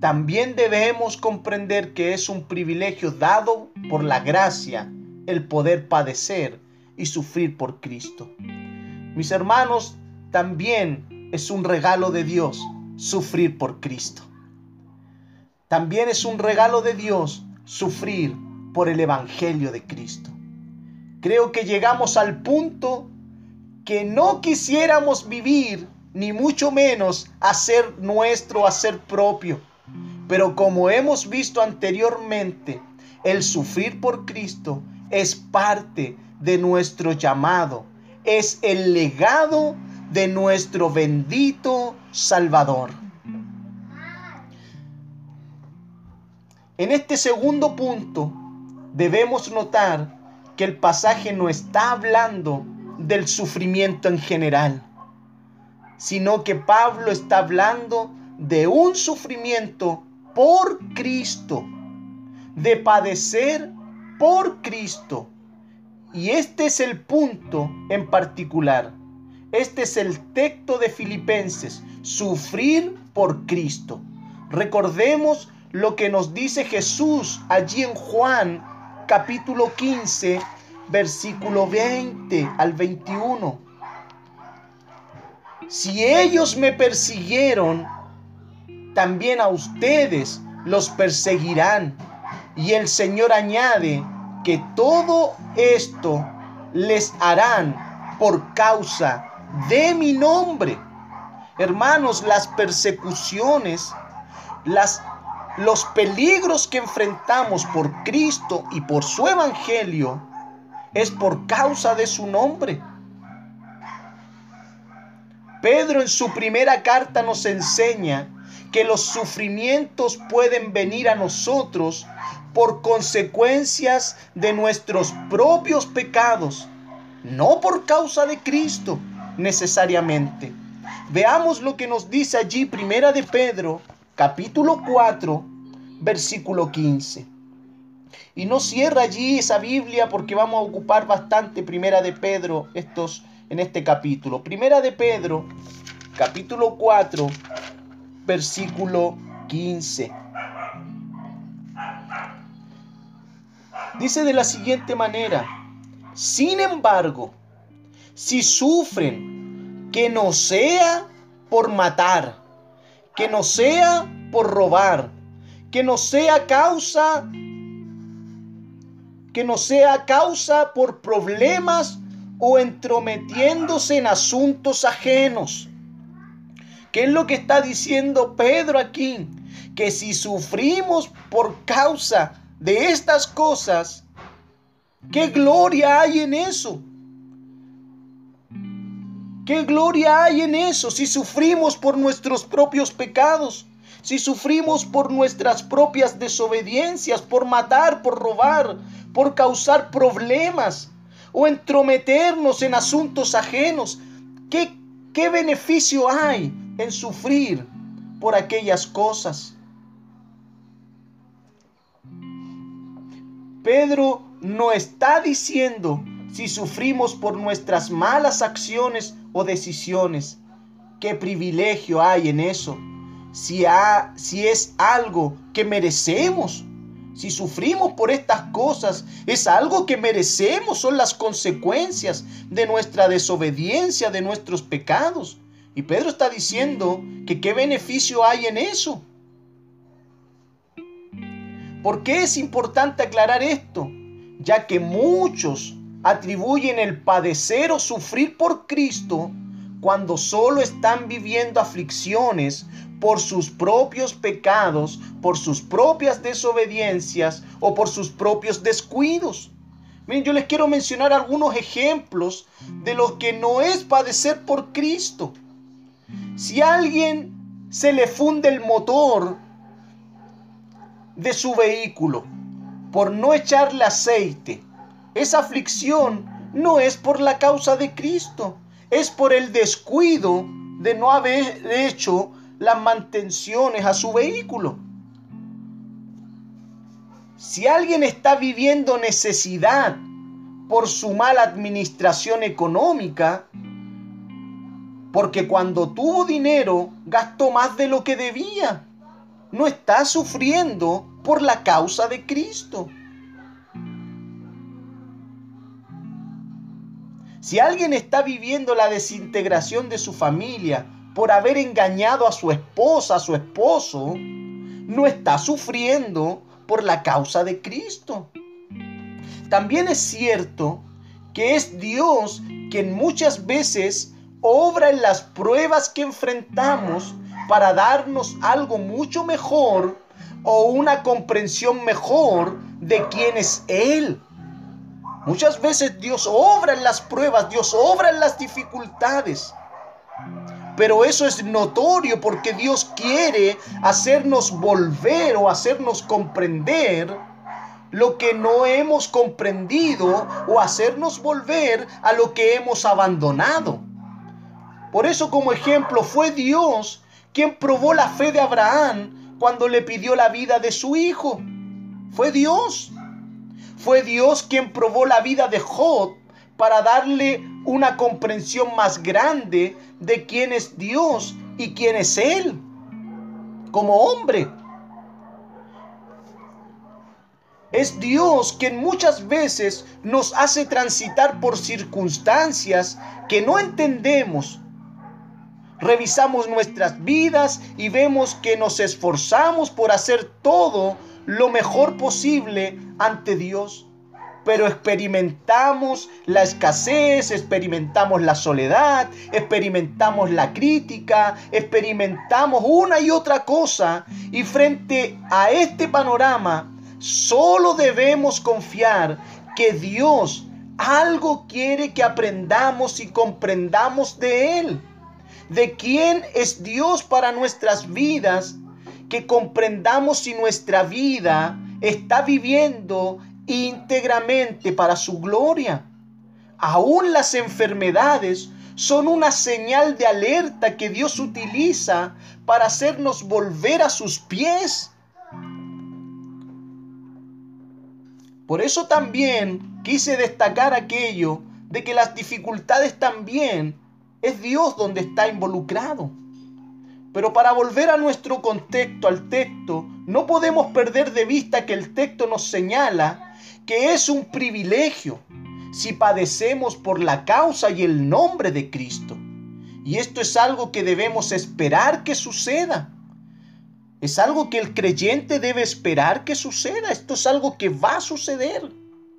también debemos comprender que es un privilegio dado por la gracia el poder padecer y sufrir por Cristo. Mis hermanos, también es un regalo de Dios sufrir por Cristo. También es un regalo de Dios sufrir por el Evangelio de Cristo. Creo que llegamos al punto que no quisiéramos vivir, ni mucho menos hacer nuestro, hacer propio. Pero como hemos visto anteriormente, el sufrir por Cristo es parte de nuestro llamado, es el legado de nuestro bendito Salvador. En este segundo punto debemos notar que el pasaje no está hablando del sufrimiento en general, sino que Pablo está hablando de un sufrimiento por Cristo, de padecer por Cristo y este es el punto en particular. Este es el texto de Filipenses, sufrir por Cristo. Recordemos lo que nos dice Jesús allí en Juan capítulo 15, versículo 20 al 21. Si ellos me persiguieron, también a ustedes los perseguirán. Y el Señor añade, que todo esto les harán por causa de mi nombre. Hermanos, las persecuciones, las, los peligros que enfrentamos por Cristo y por su evangelio es por causa de su nombre. Pedro en su primera carta nos enseña que los sufrimientos pueden venir a nosotros por consecuencias de nuestros propios pecados, no por causa de Cristo necesariamente. Veamos lo que nos dice allí Primera de Pedro, capítulo 4, versículo 15. Y no cierra allí esa Biblia porque vamos a ocupar bastante Primera de Pedro estos en este capítulo. Primera de Pedro, capítulo 4, versículo 15. Dice de la siguiente manera, sin embargo, si sufren, que no sea por matar, que no sea por robar, que no sea causa que no sea causa por problemas o entrometiéndose en asuntos ajenos. ¿Qué es lo que está diciendo Pedro aquí? Que si sufrimos por causa de estas cosas, ¿qué gloria hay en eso? ¿Qué gloria hay en eso si sufrimos por nuestros propios pecados? Si sufrimos por nuestras propias desobediencias, por matar, por robar, por causar problemas o entrometernos en asuntos ajenos, ¿qué, qué beneficio hay en sufrir por aquellas cosas? Pedro no está diciendo si sufrimos por nuestras malas acciones o decisiones. ¿Qué privilegio hay en eso? Si, es algo que merecemos. Si sufrimos por estas cosas, es algo que merecemos, son las consecuencias de nuestra desobediencia, de nuestros pecados. Y Pedro está diciendo que qué beneficio hay en eso. ¿Por qué es importante aclarar esto? Ya que muchos atribuyen el padecer o sufrir por Cristo cuando solo están viviendo aflicciones por sus propios pecados, por sus propias desobediencias o por sus propios descuidos. Miren, yo les quiero mencionar algunos ejemplos de lo que no es padecer por Cristo. Si a alguien se le funde el motor de su vehículo por no echarle aceite, esa aflicción no es por la causa de Cristo, es por el descuido de no haber hecho las mantenciones a su vehículo. Si alguien está viviendo necesidad por su mala administración económica, porque cuando tuvo dinero gastó más de lo que debía, no está sufriendo por la causa de Cristo. Si alguien está viviendo la desintegración de su familia por haber engañado a su esposa, a su esposo, no está sufriendo por la causa de Cristo. También es cierto que es Dios quien muchas veces obra en las pruebas que enfrentamos para darnos algo mucho mejor o una comprensión mejor de quién es Él. Muchas veces Dios obra en las pruebas, Dios obra en las dificultades. Pero eso es notorio porque Dios quiere hacernos volver o hacernos comprender lo que no hemos comprendido o hacernos volver a lo que hemos abandonado. Por eso como ejemplo fue Dios quien probó la fe de Abraham cuando le pidió la vida de su hijo. Fue Dios. Fue Dios quien probó la vida de Job para darle una comprensión más grande de quién es Dios y quién es Él como hombre. Es Dios quien muchas veces nos hace transitar por circunstancias que no entendemos. Revisamos nuestras vidas y vemos que nos esforzamos por hacer todo lo mejor posible ante Dios. Pero experimentamos la escasez, experimentamos la soledad, experimentamos la crítica, experimentamos una y otra cosa. Y frente a este panorama, solo debemos confiar que Dios algo quiere que aprendamos y comprendamos de Él. De quién es Dios para nuestras vidas que comprendamos si nuestra vida está viviendo íntegramente para su gloria. Aún las enfermedades son una señal de alerta que Dios utiliza para hacernos volver a sus pies. Por eso también quise destacar aquello de que las dificultades también es Dios donde está involucrado. Pero para volver a nuestro contexto, al texto, no podemos perder de vista que el texto nos señala que es un privilegio si padecemos por la causa y el nombre de Cristo. Y esto es algo que debemos esperar que suceda. Es algo que el creyente debe esperar que suceda. Esto es algo que va a suceder.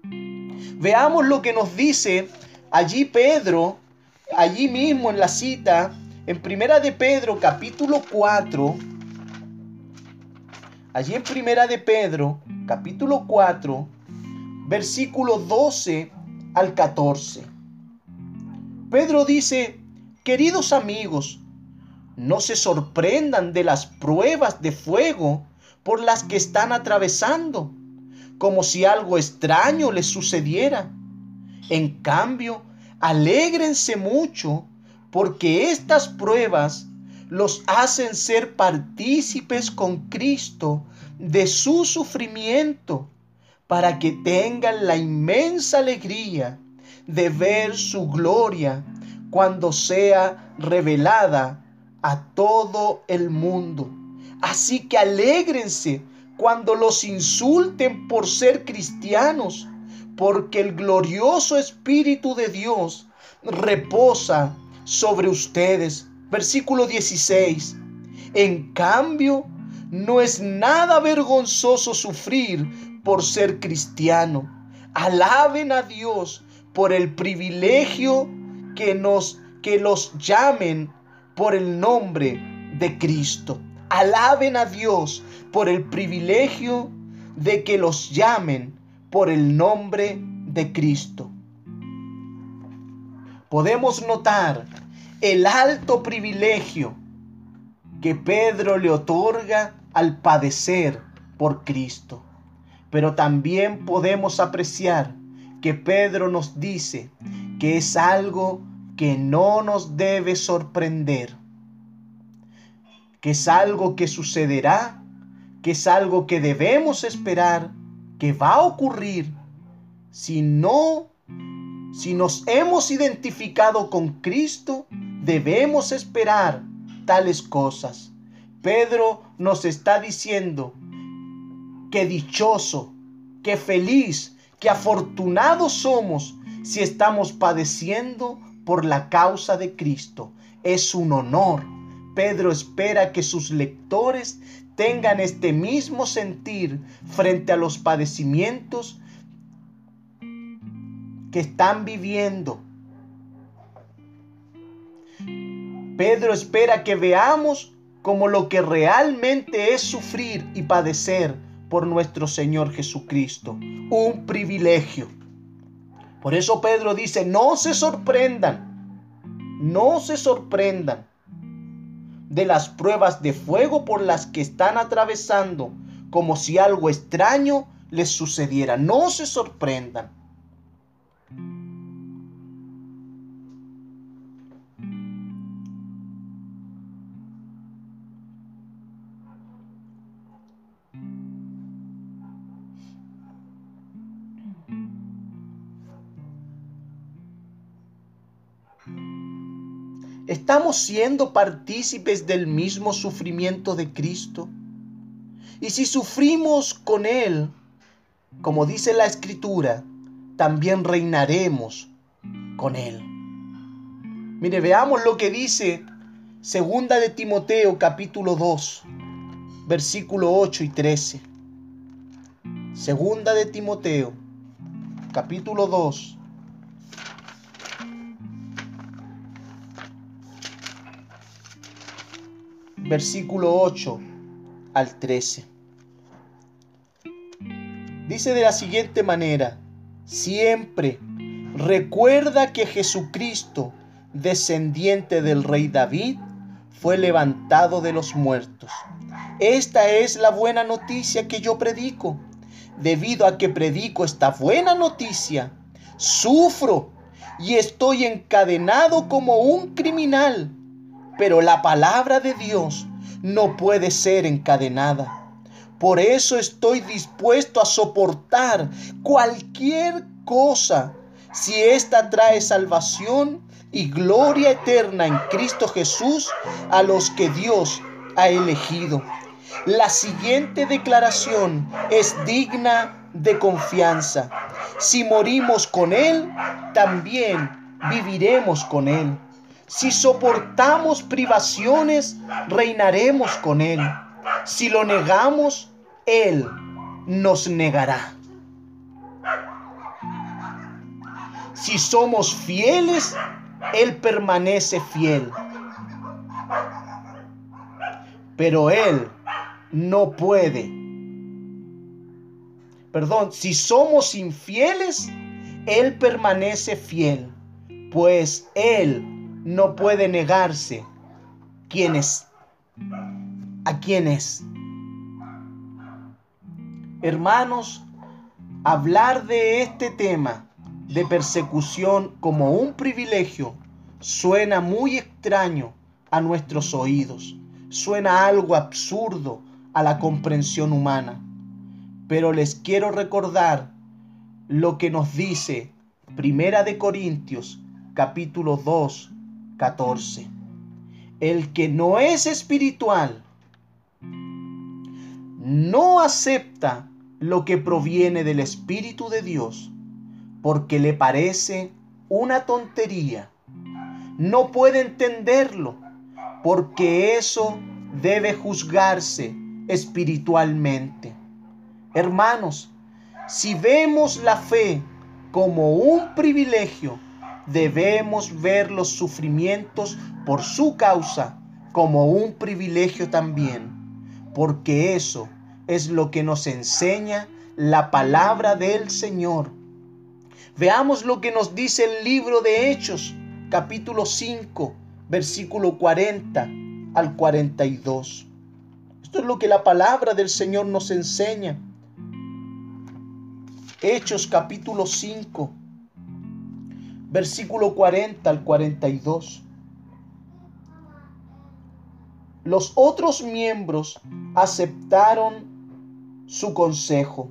Veamos lo que nos dice allí Pedro, allí mismo en la cita, en Primera de Pedro capítulo 4. Allí en Primera de Pedro capítulo 4, versículo 12 al 14. Pedro dice, queridos amigos, no se sorprendan de las pruebas de fuego por las que están atravesando, como si algo extraño les sucediera. En cambio, alégrense mucho porque estas pruebas los hacen ser partícipes con Cristo de su sufrimiento, para que tengan la inmensa alegría de ver su gloria cuando sea revelada a todo el mundo. Así que alégrense cuando los insulten por ser cristianos, porque el glorioso Espíritu de Dios reposa sobre ustedes. Versículo 16. En cambio, no es nada vergonzoso sufrir por ser cristiano. Alaben a Dios por el privilegio que nos que los llamen por el nombre de Cristo. Alaben a Dios por el privilegio de que los llamen por el nombre de Cristo. Podemos notar el alto privilegio que Pedro le otorga al padecer por Cristo. Pero también podemos apreciar que Pedro nos dice que es algo que no nos debe sorprender, que es algo que sucederá, que es algo que debemos esperar, que va a ocurrir si no, si nos hemos identificado con Cristo, debemos esperar tales cosas. Pedro nos está diciendo que dichoso, que feliz, que afortunados somos si estamos padeciendo por la causa de Cristo. Es un honor. Pedro espera que sus lectores tengan este mismo sentir frente a los padecimientos que están viviendo. Pedro espera que veamos como lo que realmente es sufrir y padecer por nuestro Señor Jesucristo. Un privilegio. Por eso Pedro dice, no se sorprendan, no se sorprendan de las pruebas de fuego por las que están atravesando, como si algo extraño les sucediera. No se sorprendan. ¿Estamos siendo partícipes del mismo sufrimiento de Cristo? Y si sufrimos con Él, como dice la Escritura, también reinaremos con Él. Mire, veamos lo que dice Segunda de Timoteo capítulo 2, versículo 8 y 13. Segunda de Timoteo capítulo 2, versículo 8 al 13. Dice de la siguiente manera, siempre recuerda que Jesucristo, descendiente del rey David, fue levantado de los muertos. Esta es la buena noticia que yo predico. Debido a que predico esta buena noticia, sufro y estoy encadenado como un criminal pero la palabra de Dios no puede ser encadenada. Por eso estoy dispuesto a soportar cualquier cosa si ésta trae salvación y gloria eterna en Cristo Jesús a los que Dios ha elegido. La siguiente declaración es digna de confianza. Si morimos con Él, también viviremos con Él. Si soportamos privaciones, reinaremos con Él. Si lo negamos, Él nos negará. Si somos fieles, Él permanece fiel. Pero Él no puede. Perdón, si somos infieles, Él permanece fiel, pues Él no puede negarse quién es, a quién es. Hermanos, hablar de este tema de persecución como un privilegio suena muy extraño a nuestros oídos, suena algo absurdo a la comprensión humana. Pero les quiero recordar lo que nos dice Primera de Corintios capítulo 2, 14. El que no es espiritual no acepta lo que proviene del Espíritu de Dios porque le parece una tontería. No puede entenderlo porque eso debe juzgarse espiritualmente. Hermanos, si vemos la fe como un privilegio, debemos ver los sufrimientos por su causa como un privilegio también, porque eso es lo que nos enseña la palabra del Señor. Veamos lo que nos dice el libro de Hechos, capítulo 5, versículo 40 al 42. Esto es lo que la palabra del Señor nos enseña. Hechos capítulo 5, versículo 40 al 42. Los otros miembros aceptaron su consejo,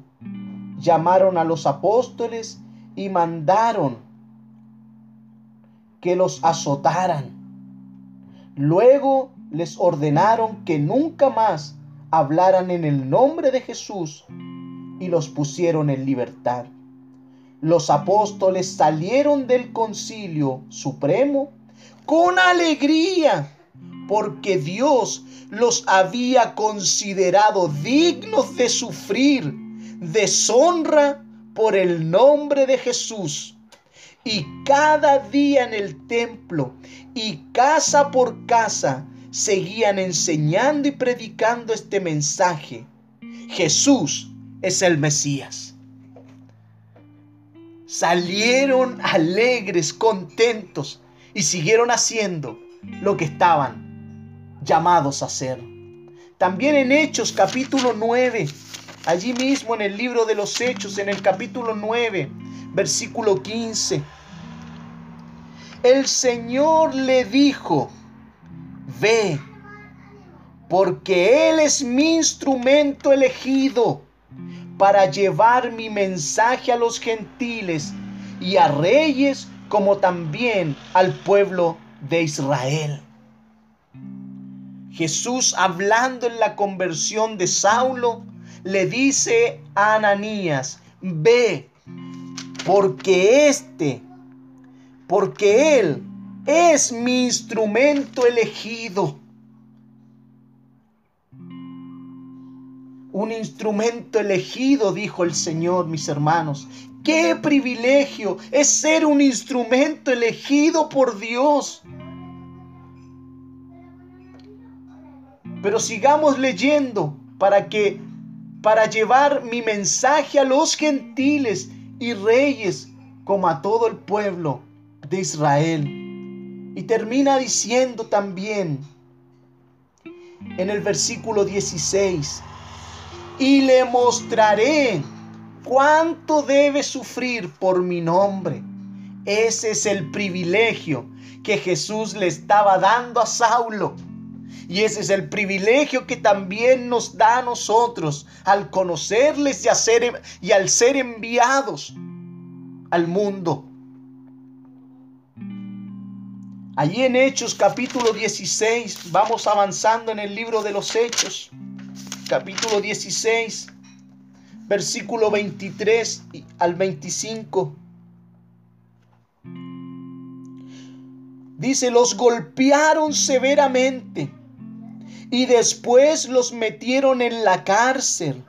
llamaron a los apóstoles y mandaron que los azotaran. Luego les ordenaron que nunca más hablaran en el nombre de Jesús y los pusieron en libertad. Los apóstoles salieron del concilio supremo con alegría, porque Dios los había considerado dignos de sufrir deshonra por el nombre de Jesús. Y cada día en el templo y casa por casa seguían enseñando y predicando este mensaje. Jesús es el Mesías. Salieron alegres, contentos y siguieron haciendo lo que estaban llamados a hacer. También en Hechos capítulo 9, allí mismo en el libro de los Hechos, en el capítulo 9, versículo 15, el Señor le dijo, ve, porque Él es mi instrumento elegido para llevar mi mensaje a los gentiles y a reyes como también al pueblo de Israel. Jesús hablando en la conversión de Saulo, le dice a Ananías, ve, porque este, porque él es mi instrumento elegido un instrumento elegido, dijo el Señor, mis hermanos. Qué privilegio es ser un instrumento elegido por Dios. Pero sigamos leyendo para que para llevar mi mensaje a los gentiles y reyes como a todo el pueblo de Israel. Y termina diciendo también en el versículo 16, y le mostraré cuánto debe sufrir por mi nombre. Ese es el privilegio que Jesús le estaba dando a Saulo. Y ese es el privilegio que también nos da a nosotros al conocerles y, hacer, y al ser enviados al mundo. Allí en Hechos capítulo 16, vamos avanzando en el libro de los Hechos capítulo 16, versículo 23 al 25. Dice, los golpearon severamente y después los metieron en la cárcel.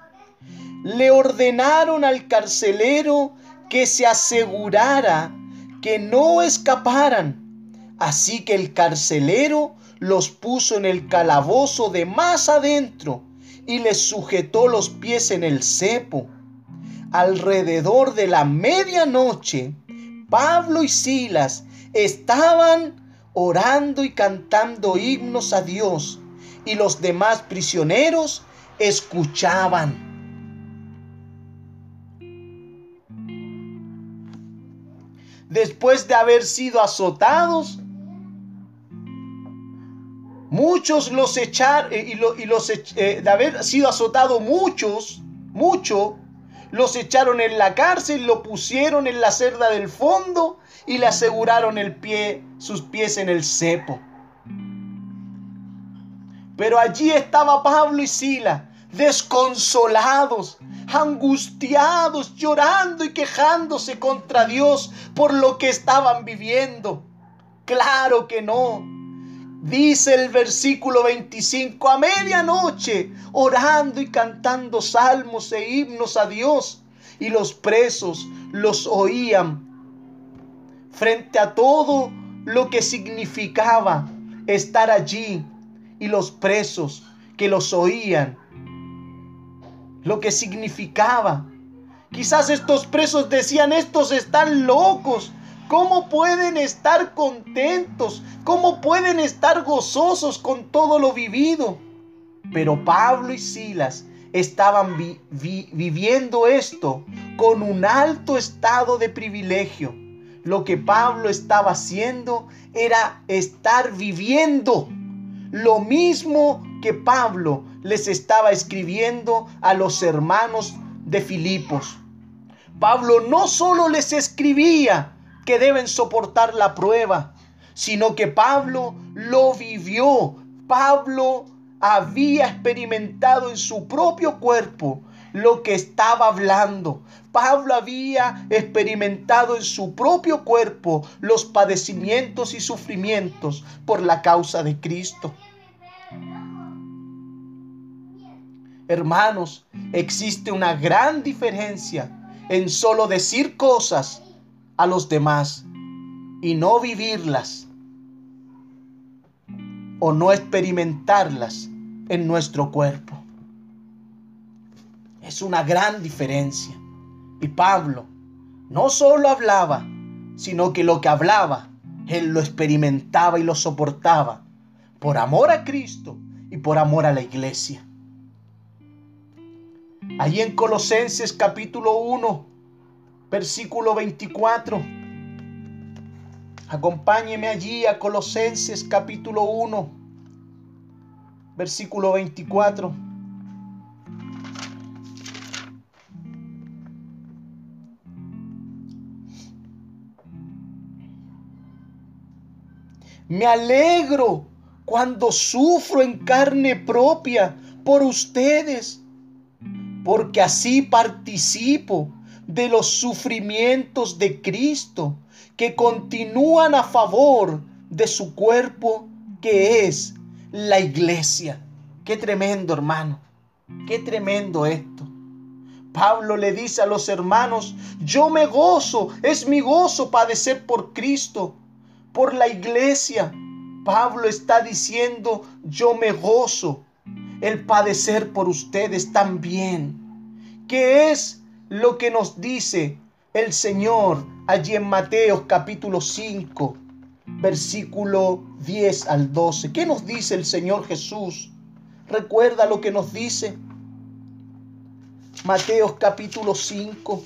Le ordenaron al carcelero que se asegurara que no escaparan. Así que el carcelero los puso en el calabozo de más adentro y les sujetó los pies en el cepo. Alrededor de la medianoche, Pablo y Silas estaban orando y cantando himnos a Dios y los demás prisioneros escuchaban. Después de haber sido azotados, muchos los echaron, eh, y, los, eh, de haber sido azotados muchos, mucho, los echaron en la cárcel, lo pusieron en la cerda del fondo y le aseguraron el pie, sus pies en el cepo. Pero allí estaba Pablo y Sila, desconsolados, angustiados, llorando y quejándose contra Dios por lo que estaban viviendo. Claro que no. Dice el versículo 25, a medianoche, orando y cantando salmos e himnos a Dios, y los presos los oían frente a todo lo que significaba estar allí y los presos que los oían, lo que significaba. Quizás estos presos decían, estos están locos, ¿cómo pueden estar contentos? ¿Cómo pueden estar gozosos con todo lo vivido? Pero Pablo y Silas estaban viviendo esto con un alto estado de privilegio. Lo que Pablo estaba haciendo era estar viviendo lo mismo que Pablo les estaba escribiendo a los hermanos de Filipos. Pablo no solo les escribía que deben soportar la prueba, sino que Pablo lo vivió. Pablo había experimentado en su propio cuerpo lo que estaba hablando. Pablo había experimentado en su propio cuerpo los padecimientos y sufrimientos por la causa de Cristo. Hermanos, existe una gran diferencia en solo decir cosas a los demás y no vivirlas o no experimentarlas en nuestro cuerpo. Es una gran diferencia. Y Pablo no solo hablaba, sino que lo que hablaba, él lo experimentaba y lo soportaba por amor a Cristo y por amor a la iglesia. Allí en Colosenses capítulo 1, versículo 24. Acompáñeme allí a Colosenses capítulo 1, versículo 24. Me alegro cuando sufro en carne propia por ustedes, porque así participo de los sufrimientos de Cristo que continúan a favor de su cuerpo que es la iglesia. Qué tremendo hermano, qué tremendo esto. Pablo le dice a los hermanos, yo me gozo, es mi gozo padecer por Cristo por la iglesia. Pablo está diciendo, yo me gozo el padecer por ustedes también. ¿Qué es lo que nos dice el Señor allí en Mateo capítulo 5, versículo 10 al 12? ¿Qué nos dice el Señor Jesús? ¿Recuerda lo que nos dice? Mateo capítulo 5,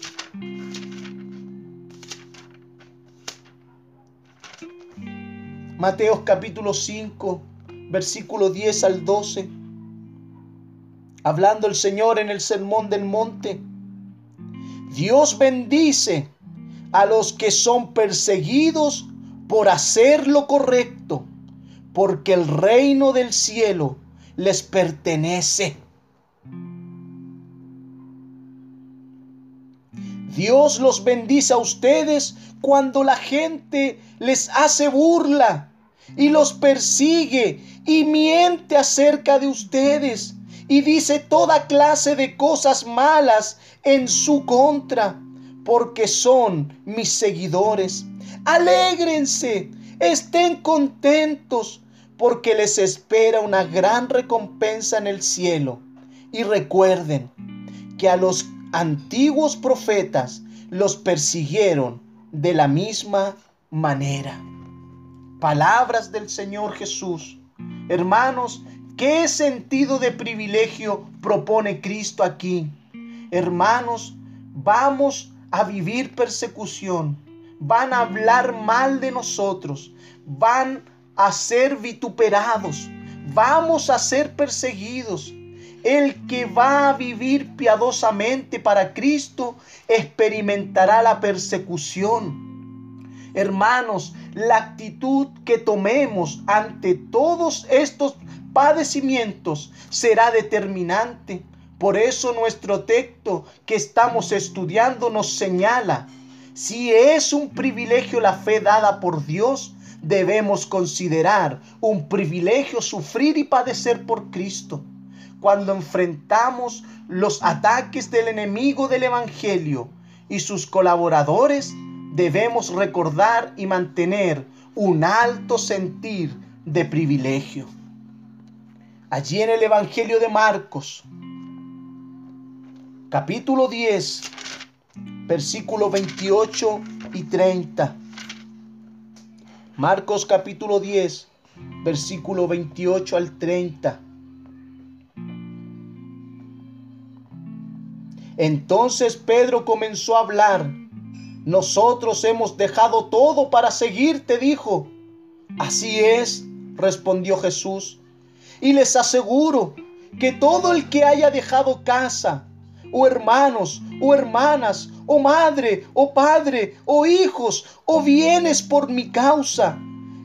Mateo capítulo 5, versículo 10 al 12. Hablando el Señor en el sermón del monte. Dios bendice a los que son perseguidos por hacer lo correcto, porque el reino del cielo les pertenece. Dios los bendice a ustedes cuando la gente les hace burla y los persigue y miente acerca de ustedes y dice toda clase de cosas malas en su contra, porque son mis seguidores. Alégrense, estén contentos, porque les espera una gran recompensa en el cielo. Y recuerden que a los antiguos profetas los persiguieron de la misma manera. Palabras del Señor Jesús. Hermanos, ¿qué sentido de privilegio propone Cristo aquí? Hermanos, vamos a vivir persecución, van a hablar mal de nosotros, van a ser vituperados, vamos a ser perseguidos. El que va a vivir piadosamente para Cristo experimentará la persecución. Hermanos, la actitud que tomemos ante todos estos padecimientos será determinante. Por eso nuestro texto que estamos estudiando nos señala, si es un privilegio la fe dada por Dios, debemos considerar un privilegio sufrir y padecer por Cristo cuando enfrentamos los ataques del enemigo del Evangelio y sus colaboradores, debemos recordar y mantener un alto sentir de privilegio. Allí en el Evangelio de Marcos, capítulo 10, versículos 28 y 30. Marcos capítulo 10, versículo 28 al 30. Entonces Pedro comenzó a hablar. Nosotros hemos dejado todo para seguirte, dijo. Así es, respondió Jesús. Y les aseguro que todo el que haya dejado casa, o hermanos, o hermanas, o madre, o padre, o hijos, o bienes por mi causa,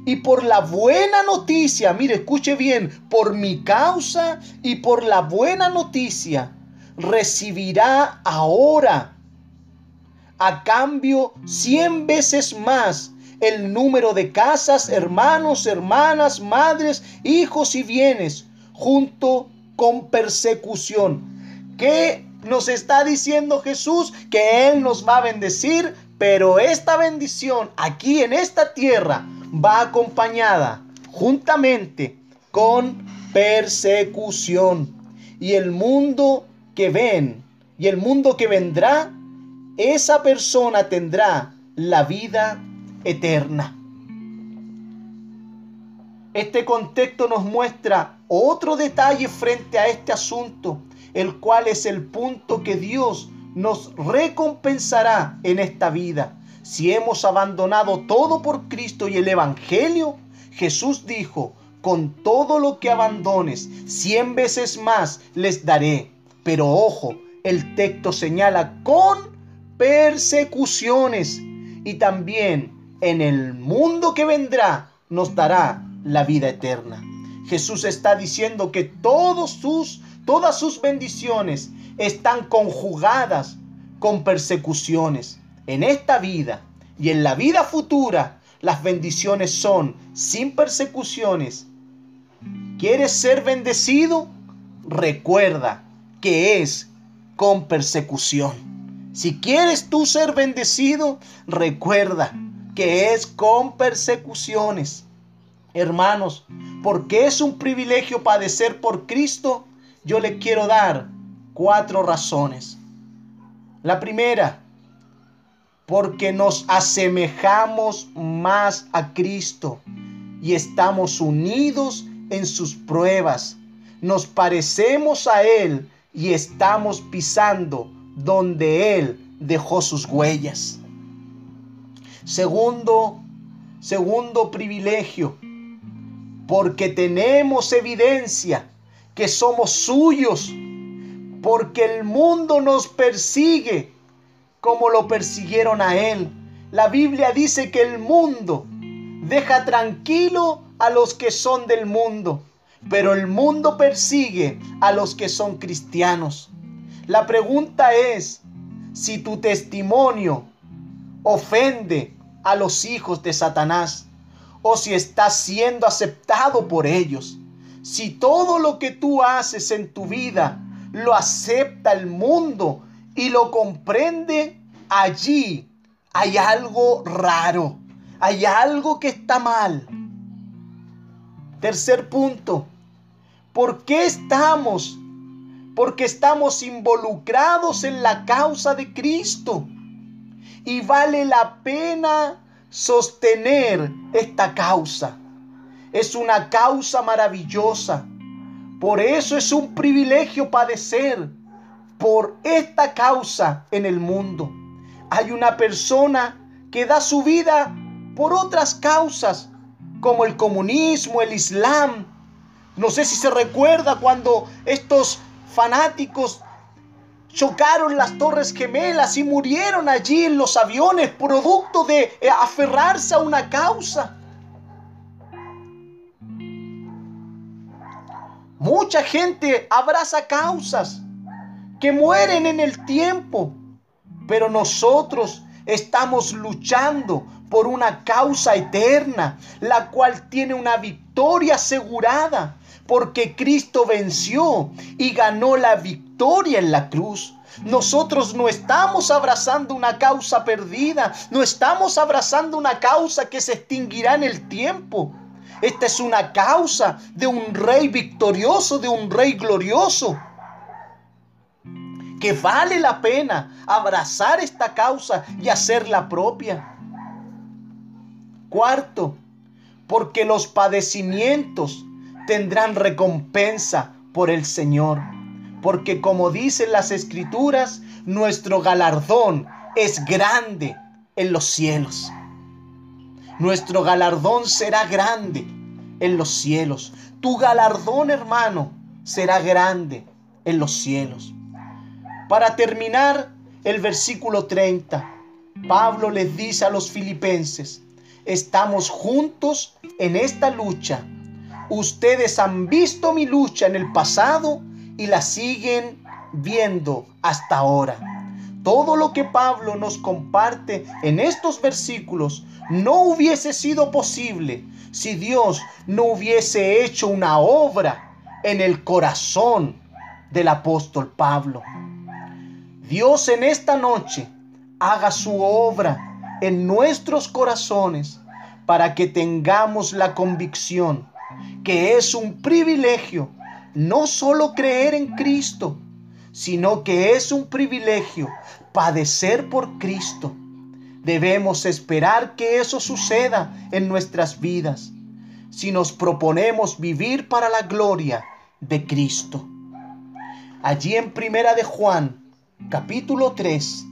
y por la buena noticia, mire, escuche bien, por mi causa y por la buena noticia, recibirá ahora a cambio cien veces más el número de casas, hermanos, hermanas, madres, hijos y bienes, junto con persecución. ¿Qué nos está diciendo Jesús? Que Él nos va a bendecir, pero esta bendición aquí en esta tierra va acompañada juntamente con persecución. Y el mundo que ven y el mundo que vendrá, esa persona tendrá la vida eterna. Este contexto nos muestra otro detalle frente a este asunto, el cual es el punto que Dios nos recompensará en esta vida. Si hemos abandonado todo por Cristo y el Evangelio, Jesús dijo, con todo lo que abandones, cien veces más les daré. Pero ojo, el texto señala con persecuciones y también en el mundo que vendrá nos dará la vida eterna. Jesús está diciendo que todos sus, todas sus bendiciones están conjugadas con persecuciones. En esta vida y en la vida futura, las bendiciones son sin persecuciones. ¿Quieres ser bendecido? Recuerda, que es con persecución. Si quieres tú ser bendecido, recuerda que es con persecuciones. Hermanos, porque es un privilegio padecer por Cristo, yo le quiero dar cuatro razones. La primera, porque nos asemejamos más a Cristo y estamos unidos en sus pruebas. Nos parecemos a Él y estamos pisando donde Él dejó sus huellas. Segundo, segundo privilegio, porque tenemos evidencia que somos suyos, porque el mundo nos persigue como lo persiguieron a Él. La Biblia dice que el mundo deja tranquilo a los que son del mundo pero el mundo persigue a los que son cristianos. La pregunta es, si tu testimonio ofende a los hijos de Satanás o si estás siendo aceptado por ellos. Si todo lo que tú haces en tu vida lo acepta el mundo y lo comprende, allí hay algo raro, hay algo que está mal. Tercer punto, ¿por qué estamos? Porque estamos involucrados en la causa de Cristo. Y vale la pena sostener esta causa. Es una causa maravillosa. Por eso es un privilegio padecer por esta causa en el mundo. Hay una persona que da su vida por otras causas, como el comunismo, el islam. No sé si se recuerda cuando estos fanáticos chocaron las torres gemelas y murieron allí en los aviones producto de eh, aferrarse a una causa. Mucha gente abraza causas que mueren en el tiempo, pero nosotros estamos luchando por una causa eterna, la cual tiene una victoria asegurada, porque Cristo venció y ganó la victoria en la cruz. Nosotros no estamos abrazando una causa perdida, no estamos abrazando una causa que se extinguirá en el tiempo. Esta es una causa de un rey victorioso, de un rey glorioso. Que vale la pena abrazar esta causa y hacerla propia. Cuarto, porque los padecimientos tendrán recompensa por el Señor. Porque como dicen las escrituras, nuestro galardón es grande en los cielos. Nuestro galardón será grande en los cielos. Tu galardón, hermano, será grande en los cielos. Para terminar, el versículo 30, Pablo les dice a los filipenses, estamos juntos en esta lucha. Ustedes han visto mi lucha en el pasado y la siguen viendo hasta ahora. Todo lo que Pablo nos comparte en estos versículos no hubiese sido posible si Dios no hubiese hecho una obra en el corazón del apóstol Pablo. Dios en esta noche haga su obra en nuestros corazones para que tengamos la convicción que es un privilegio no solo creer en Cristo, sino que es un privilegio padecer por Cristo Debemos esperar que eso suceda en nuestras vidas si nos proponemos vivir para la gloria de Cristo. Allí en Primera de Juan, capítulo 3.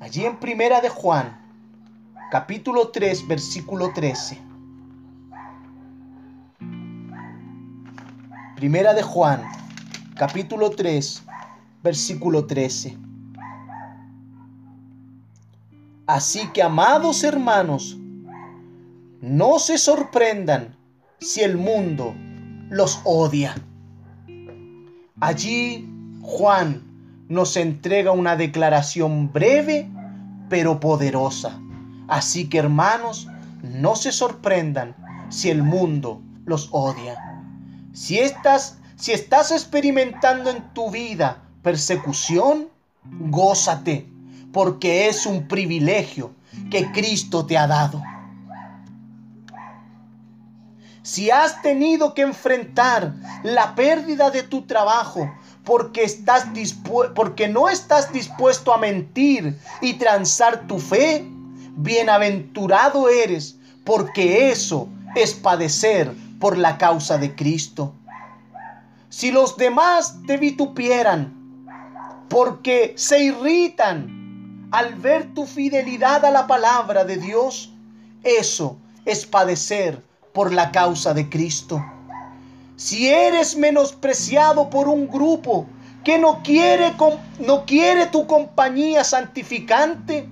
Allí en Primera de Juan, capítulo 3, versículo 13. Primera de Juan, capítulo 3, versículo 13. Así que, amados hermanos, no se sorprendan si el mundo los odia. Allí Juan nos entrega una declaración breve pero poderosa. Así que hermanos, no se sorprendan si el mundo los odia. Si estás, si estás experimentando en tu vida persecución, gózate porque es un privilegio que Cristo te ha dado. Si has tenido que enfrentar la pérdida de tu trabajo porque, estás porque no estás dispuesto a mentir y transar tu fe, bienaventurado eres porque eso es padecer por la causa de Cristo. Si los demás te vitupieran porque se irritan al ver tu fidelidad a la palabra de Dios, eso es padecer por la causa de Cristo. Si eres menospreciado por un grupo que no quiere, no quiere tu compañía santificante,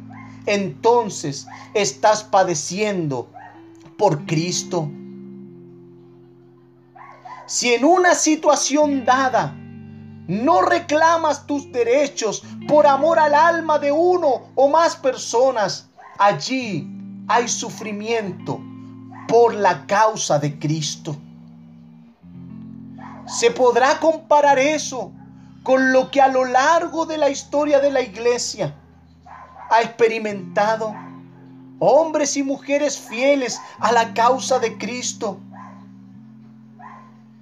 entonces estás padeciendo por Cristo. Si en una situación dada no reclamas tus derechos por amor al alma de uno o más personas, allí hay sufrimiento por la causa de Cristo. ¿Se podrá comparar eso con lo que a lo largo de la historia de la iglesia ha experimentado hombres y mujeres fieles a la causa de Cristo?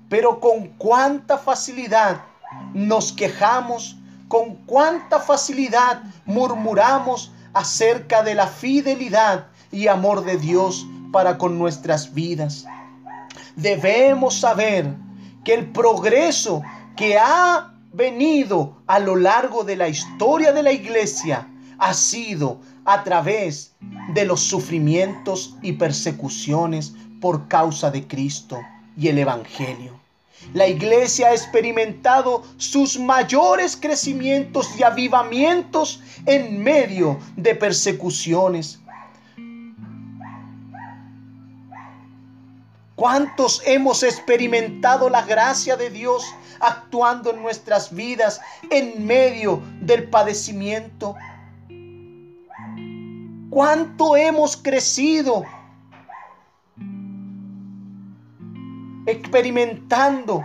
Pero con cuánta facilidad nos quejamos, con cuánta facilidad murmuramos acerca de la fidelidad y amor de Dios para con nuestras vidas. Debemos saber que el progreso que ha venido a lo largo de la historia de la iglesia ha sido a través de los sufrimientos y persecuciones por causa de Cristo y el Evangelio. La iglesia ha experimentado sus mayores crecimientos y avivamientos en medio de persecuciones. ¿Cuántos hemos experimentado la gracia de Dios actuando en nuestras vidas en medio del padecimiento? ¿Cuánto hemos crecido experimentando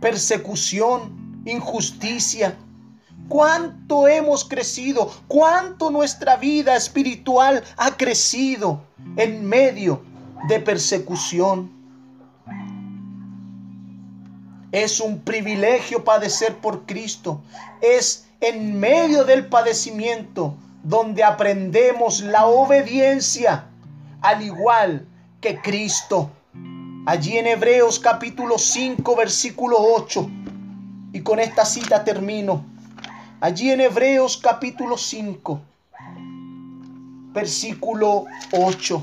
persecución, injusticia. ¿Cuánto hemos crecido? ¿Cuánto nuestra vida espiritual ha crecido en medio de persecución? Es un privilegio padecer por Cristo. Es en medio del padecimiento donde aprendemos la obediencia, al igual que Cristo allí en Hebreos capítulo 5, versículo 8. Y con esta cita termino. Allí en Hebreos capítulo 5, versículo 8.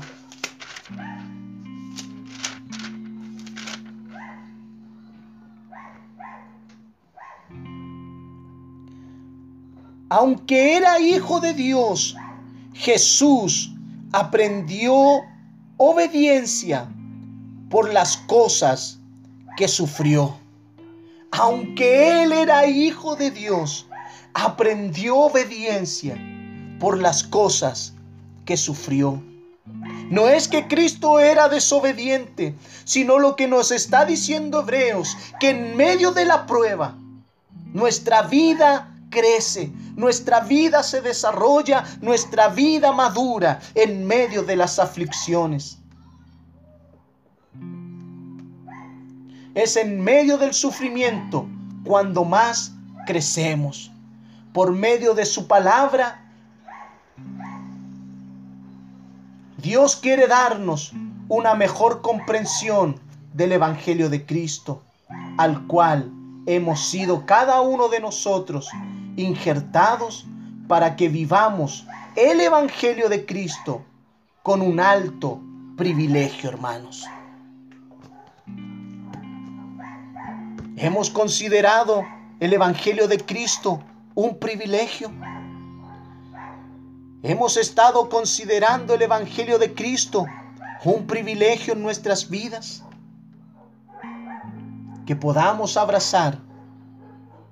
Aunque era hijo de Dios, Jesús aprendió obediencia por las cosas que sufrió. Aunque él era hijo de Dios, aprendió obediencia por las cosas que sufrió. No es que Cristo era desobediente, sino lo que nos está diciendo Hebreos, que en medio de la prueba, nuestra vida crece, nuestra vida se desarrolla, nuestra vida madura en medio de las aflicciones. Es en medio del sufrimiento cuando más crecemos. Por medio de su palabra, Dios quiere darnos una mejor comprensión del Evangelio de Cristo, al cual hemos sido cada uno de nosotros injertados para que vivamos el Evangelio de Cristo con un alto privilegio, hermanos. Hemos considerado el Evangelio de Cristo un privilegio. Hemos estado considerando el Evangelio de Cristo un privilegio en nuestras vidas. Que podamos abrazar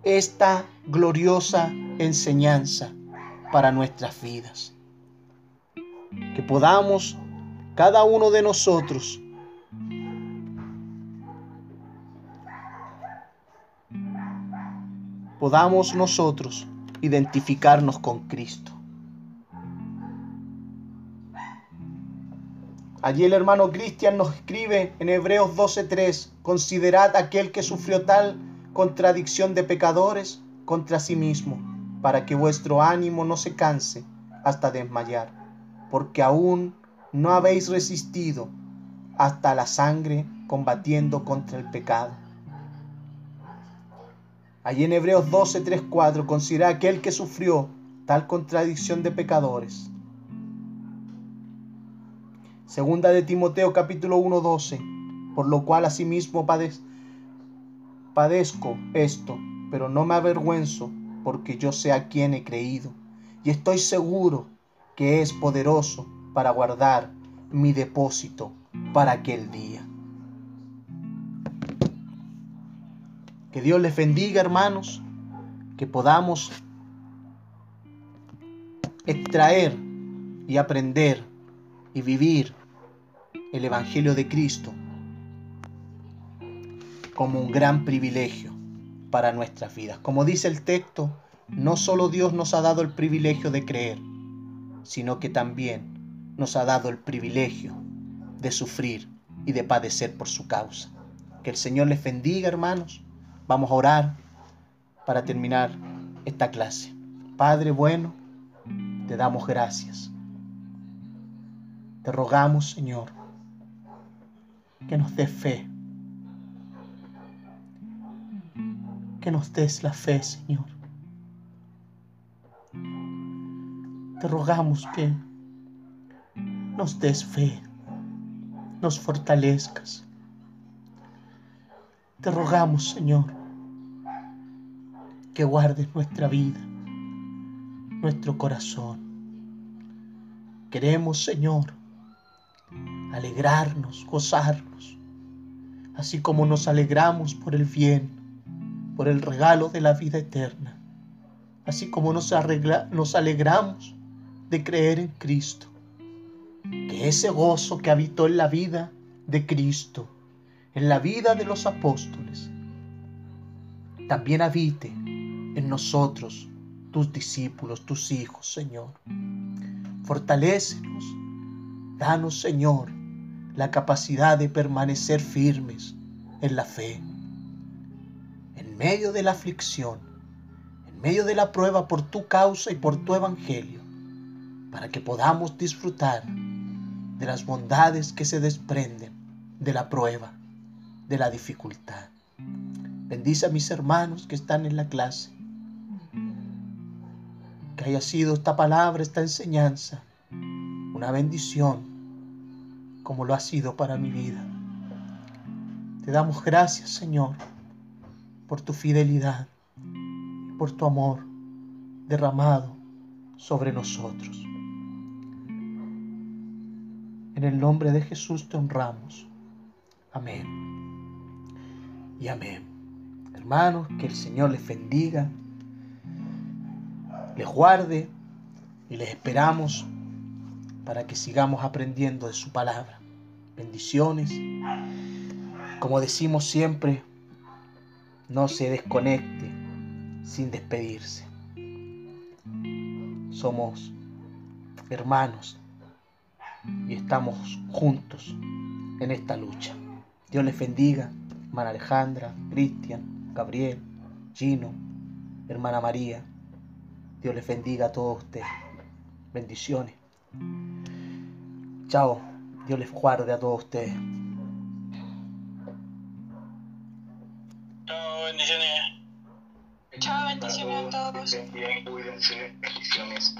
esta gloriosa enseñanza para nuestras vidas. Que podamos cada uno de nosotros podamos nosotros identificarnos con Cristo. Allí el hermano Cristian nos escribe en Hebreos 12:3, considerad aquel que sufrió tal contradicción de pecadores contra sí mismo, para que vuestro ánimo no se canse hasta desmayar, porque aún no habéis resistido hasta la sangre combatiendo contra el pecado. Allí en Hebreos 12, 3, 4, considera aquel que sufrió tal contradicción de pecadores. Segunda de Timoteo capítulo 1, 12, por lo cual asimismo padezco esto, pero no me avergüenzo, porque yo sé a quién he creído, y estoy seguro que es poderoso para guardar mi depósito para aquel día. Que Dios les bendiga, hermanos, que podamos extraer y aprender y vivir el Evangelio de Cristo como un gran privilegio para nuestras vidas. Como dice el texto, no solo Dios nos ha dado el privilegio de creer, sino que también nos ha dado el privilegio de sufrir y de padecer por su causa. Que el Señor les bendiga, hermanos. Vamos a orar para terminar esta clase. Padre bueno, te damos gracias. Te rogamos, Señor, que nos des fe. Que nos des la fe, Señor. Te rogamos que nos des fe, nos fortalezcas. Te rogamos, Señor, que guardes nuestra vida, nuestro corazón. Queremos, Señor, alegrarnos, gozarnos, así como nos alegramos por el bien, por el regalo de la vida eterna, así como nos, nos alegramos de creer en Cristo. Que ese gozo que habitó en la vida de Cristo, en la vida de los apóstoles, también habite en nosotros, tus discípulos, tus hijos, Señor. Fortalécenos, danos, Señor, la capacidad de permanecer firmes en la fe. En medio de la aflicción, en medio de la prueba por tu causa y por tu evangelio, para que podamos disfrutar de las bondades que se desprenden de la prueba, de la dificultad. Bendice a mis hermanos que están en la clase. Que haya sido esta palabra, esta enseñanza, una bendición como lo ha sido para mi vida. Te damos gracias, Señor, por tu fidelidad, por tu amor derramado sobre nosotros. En el nombre de Jesús te honramos. Amén. Y amén. Hermanos, que el Señor les bendiga, les guarde y les esperamos para que sigamos aprendiendo de su palabra. Bendiciones. Como decimos siempre, no se desconecte sin despedirse. Somos hermanos y estamos juntos en esta lucha. Dios les bendiga, hermana Alejandra, Cristian, Gabriel, Gino, hermana María. Dios les bendiga a todos ustedes. Bendiciones. Chao. Dios les guarde a todos ustedes. Chao, bendiciones. Chao, bendiciones a todos. Bien, cuídense, bendiciones.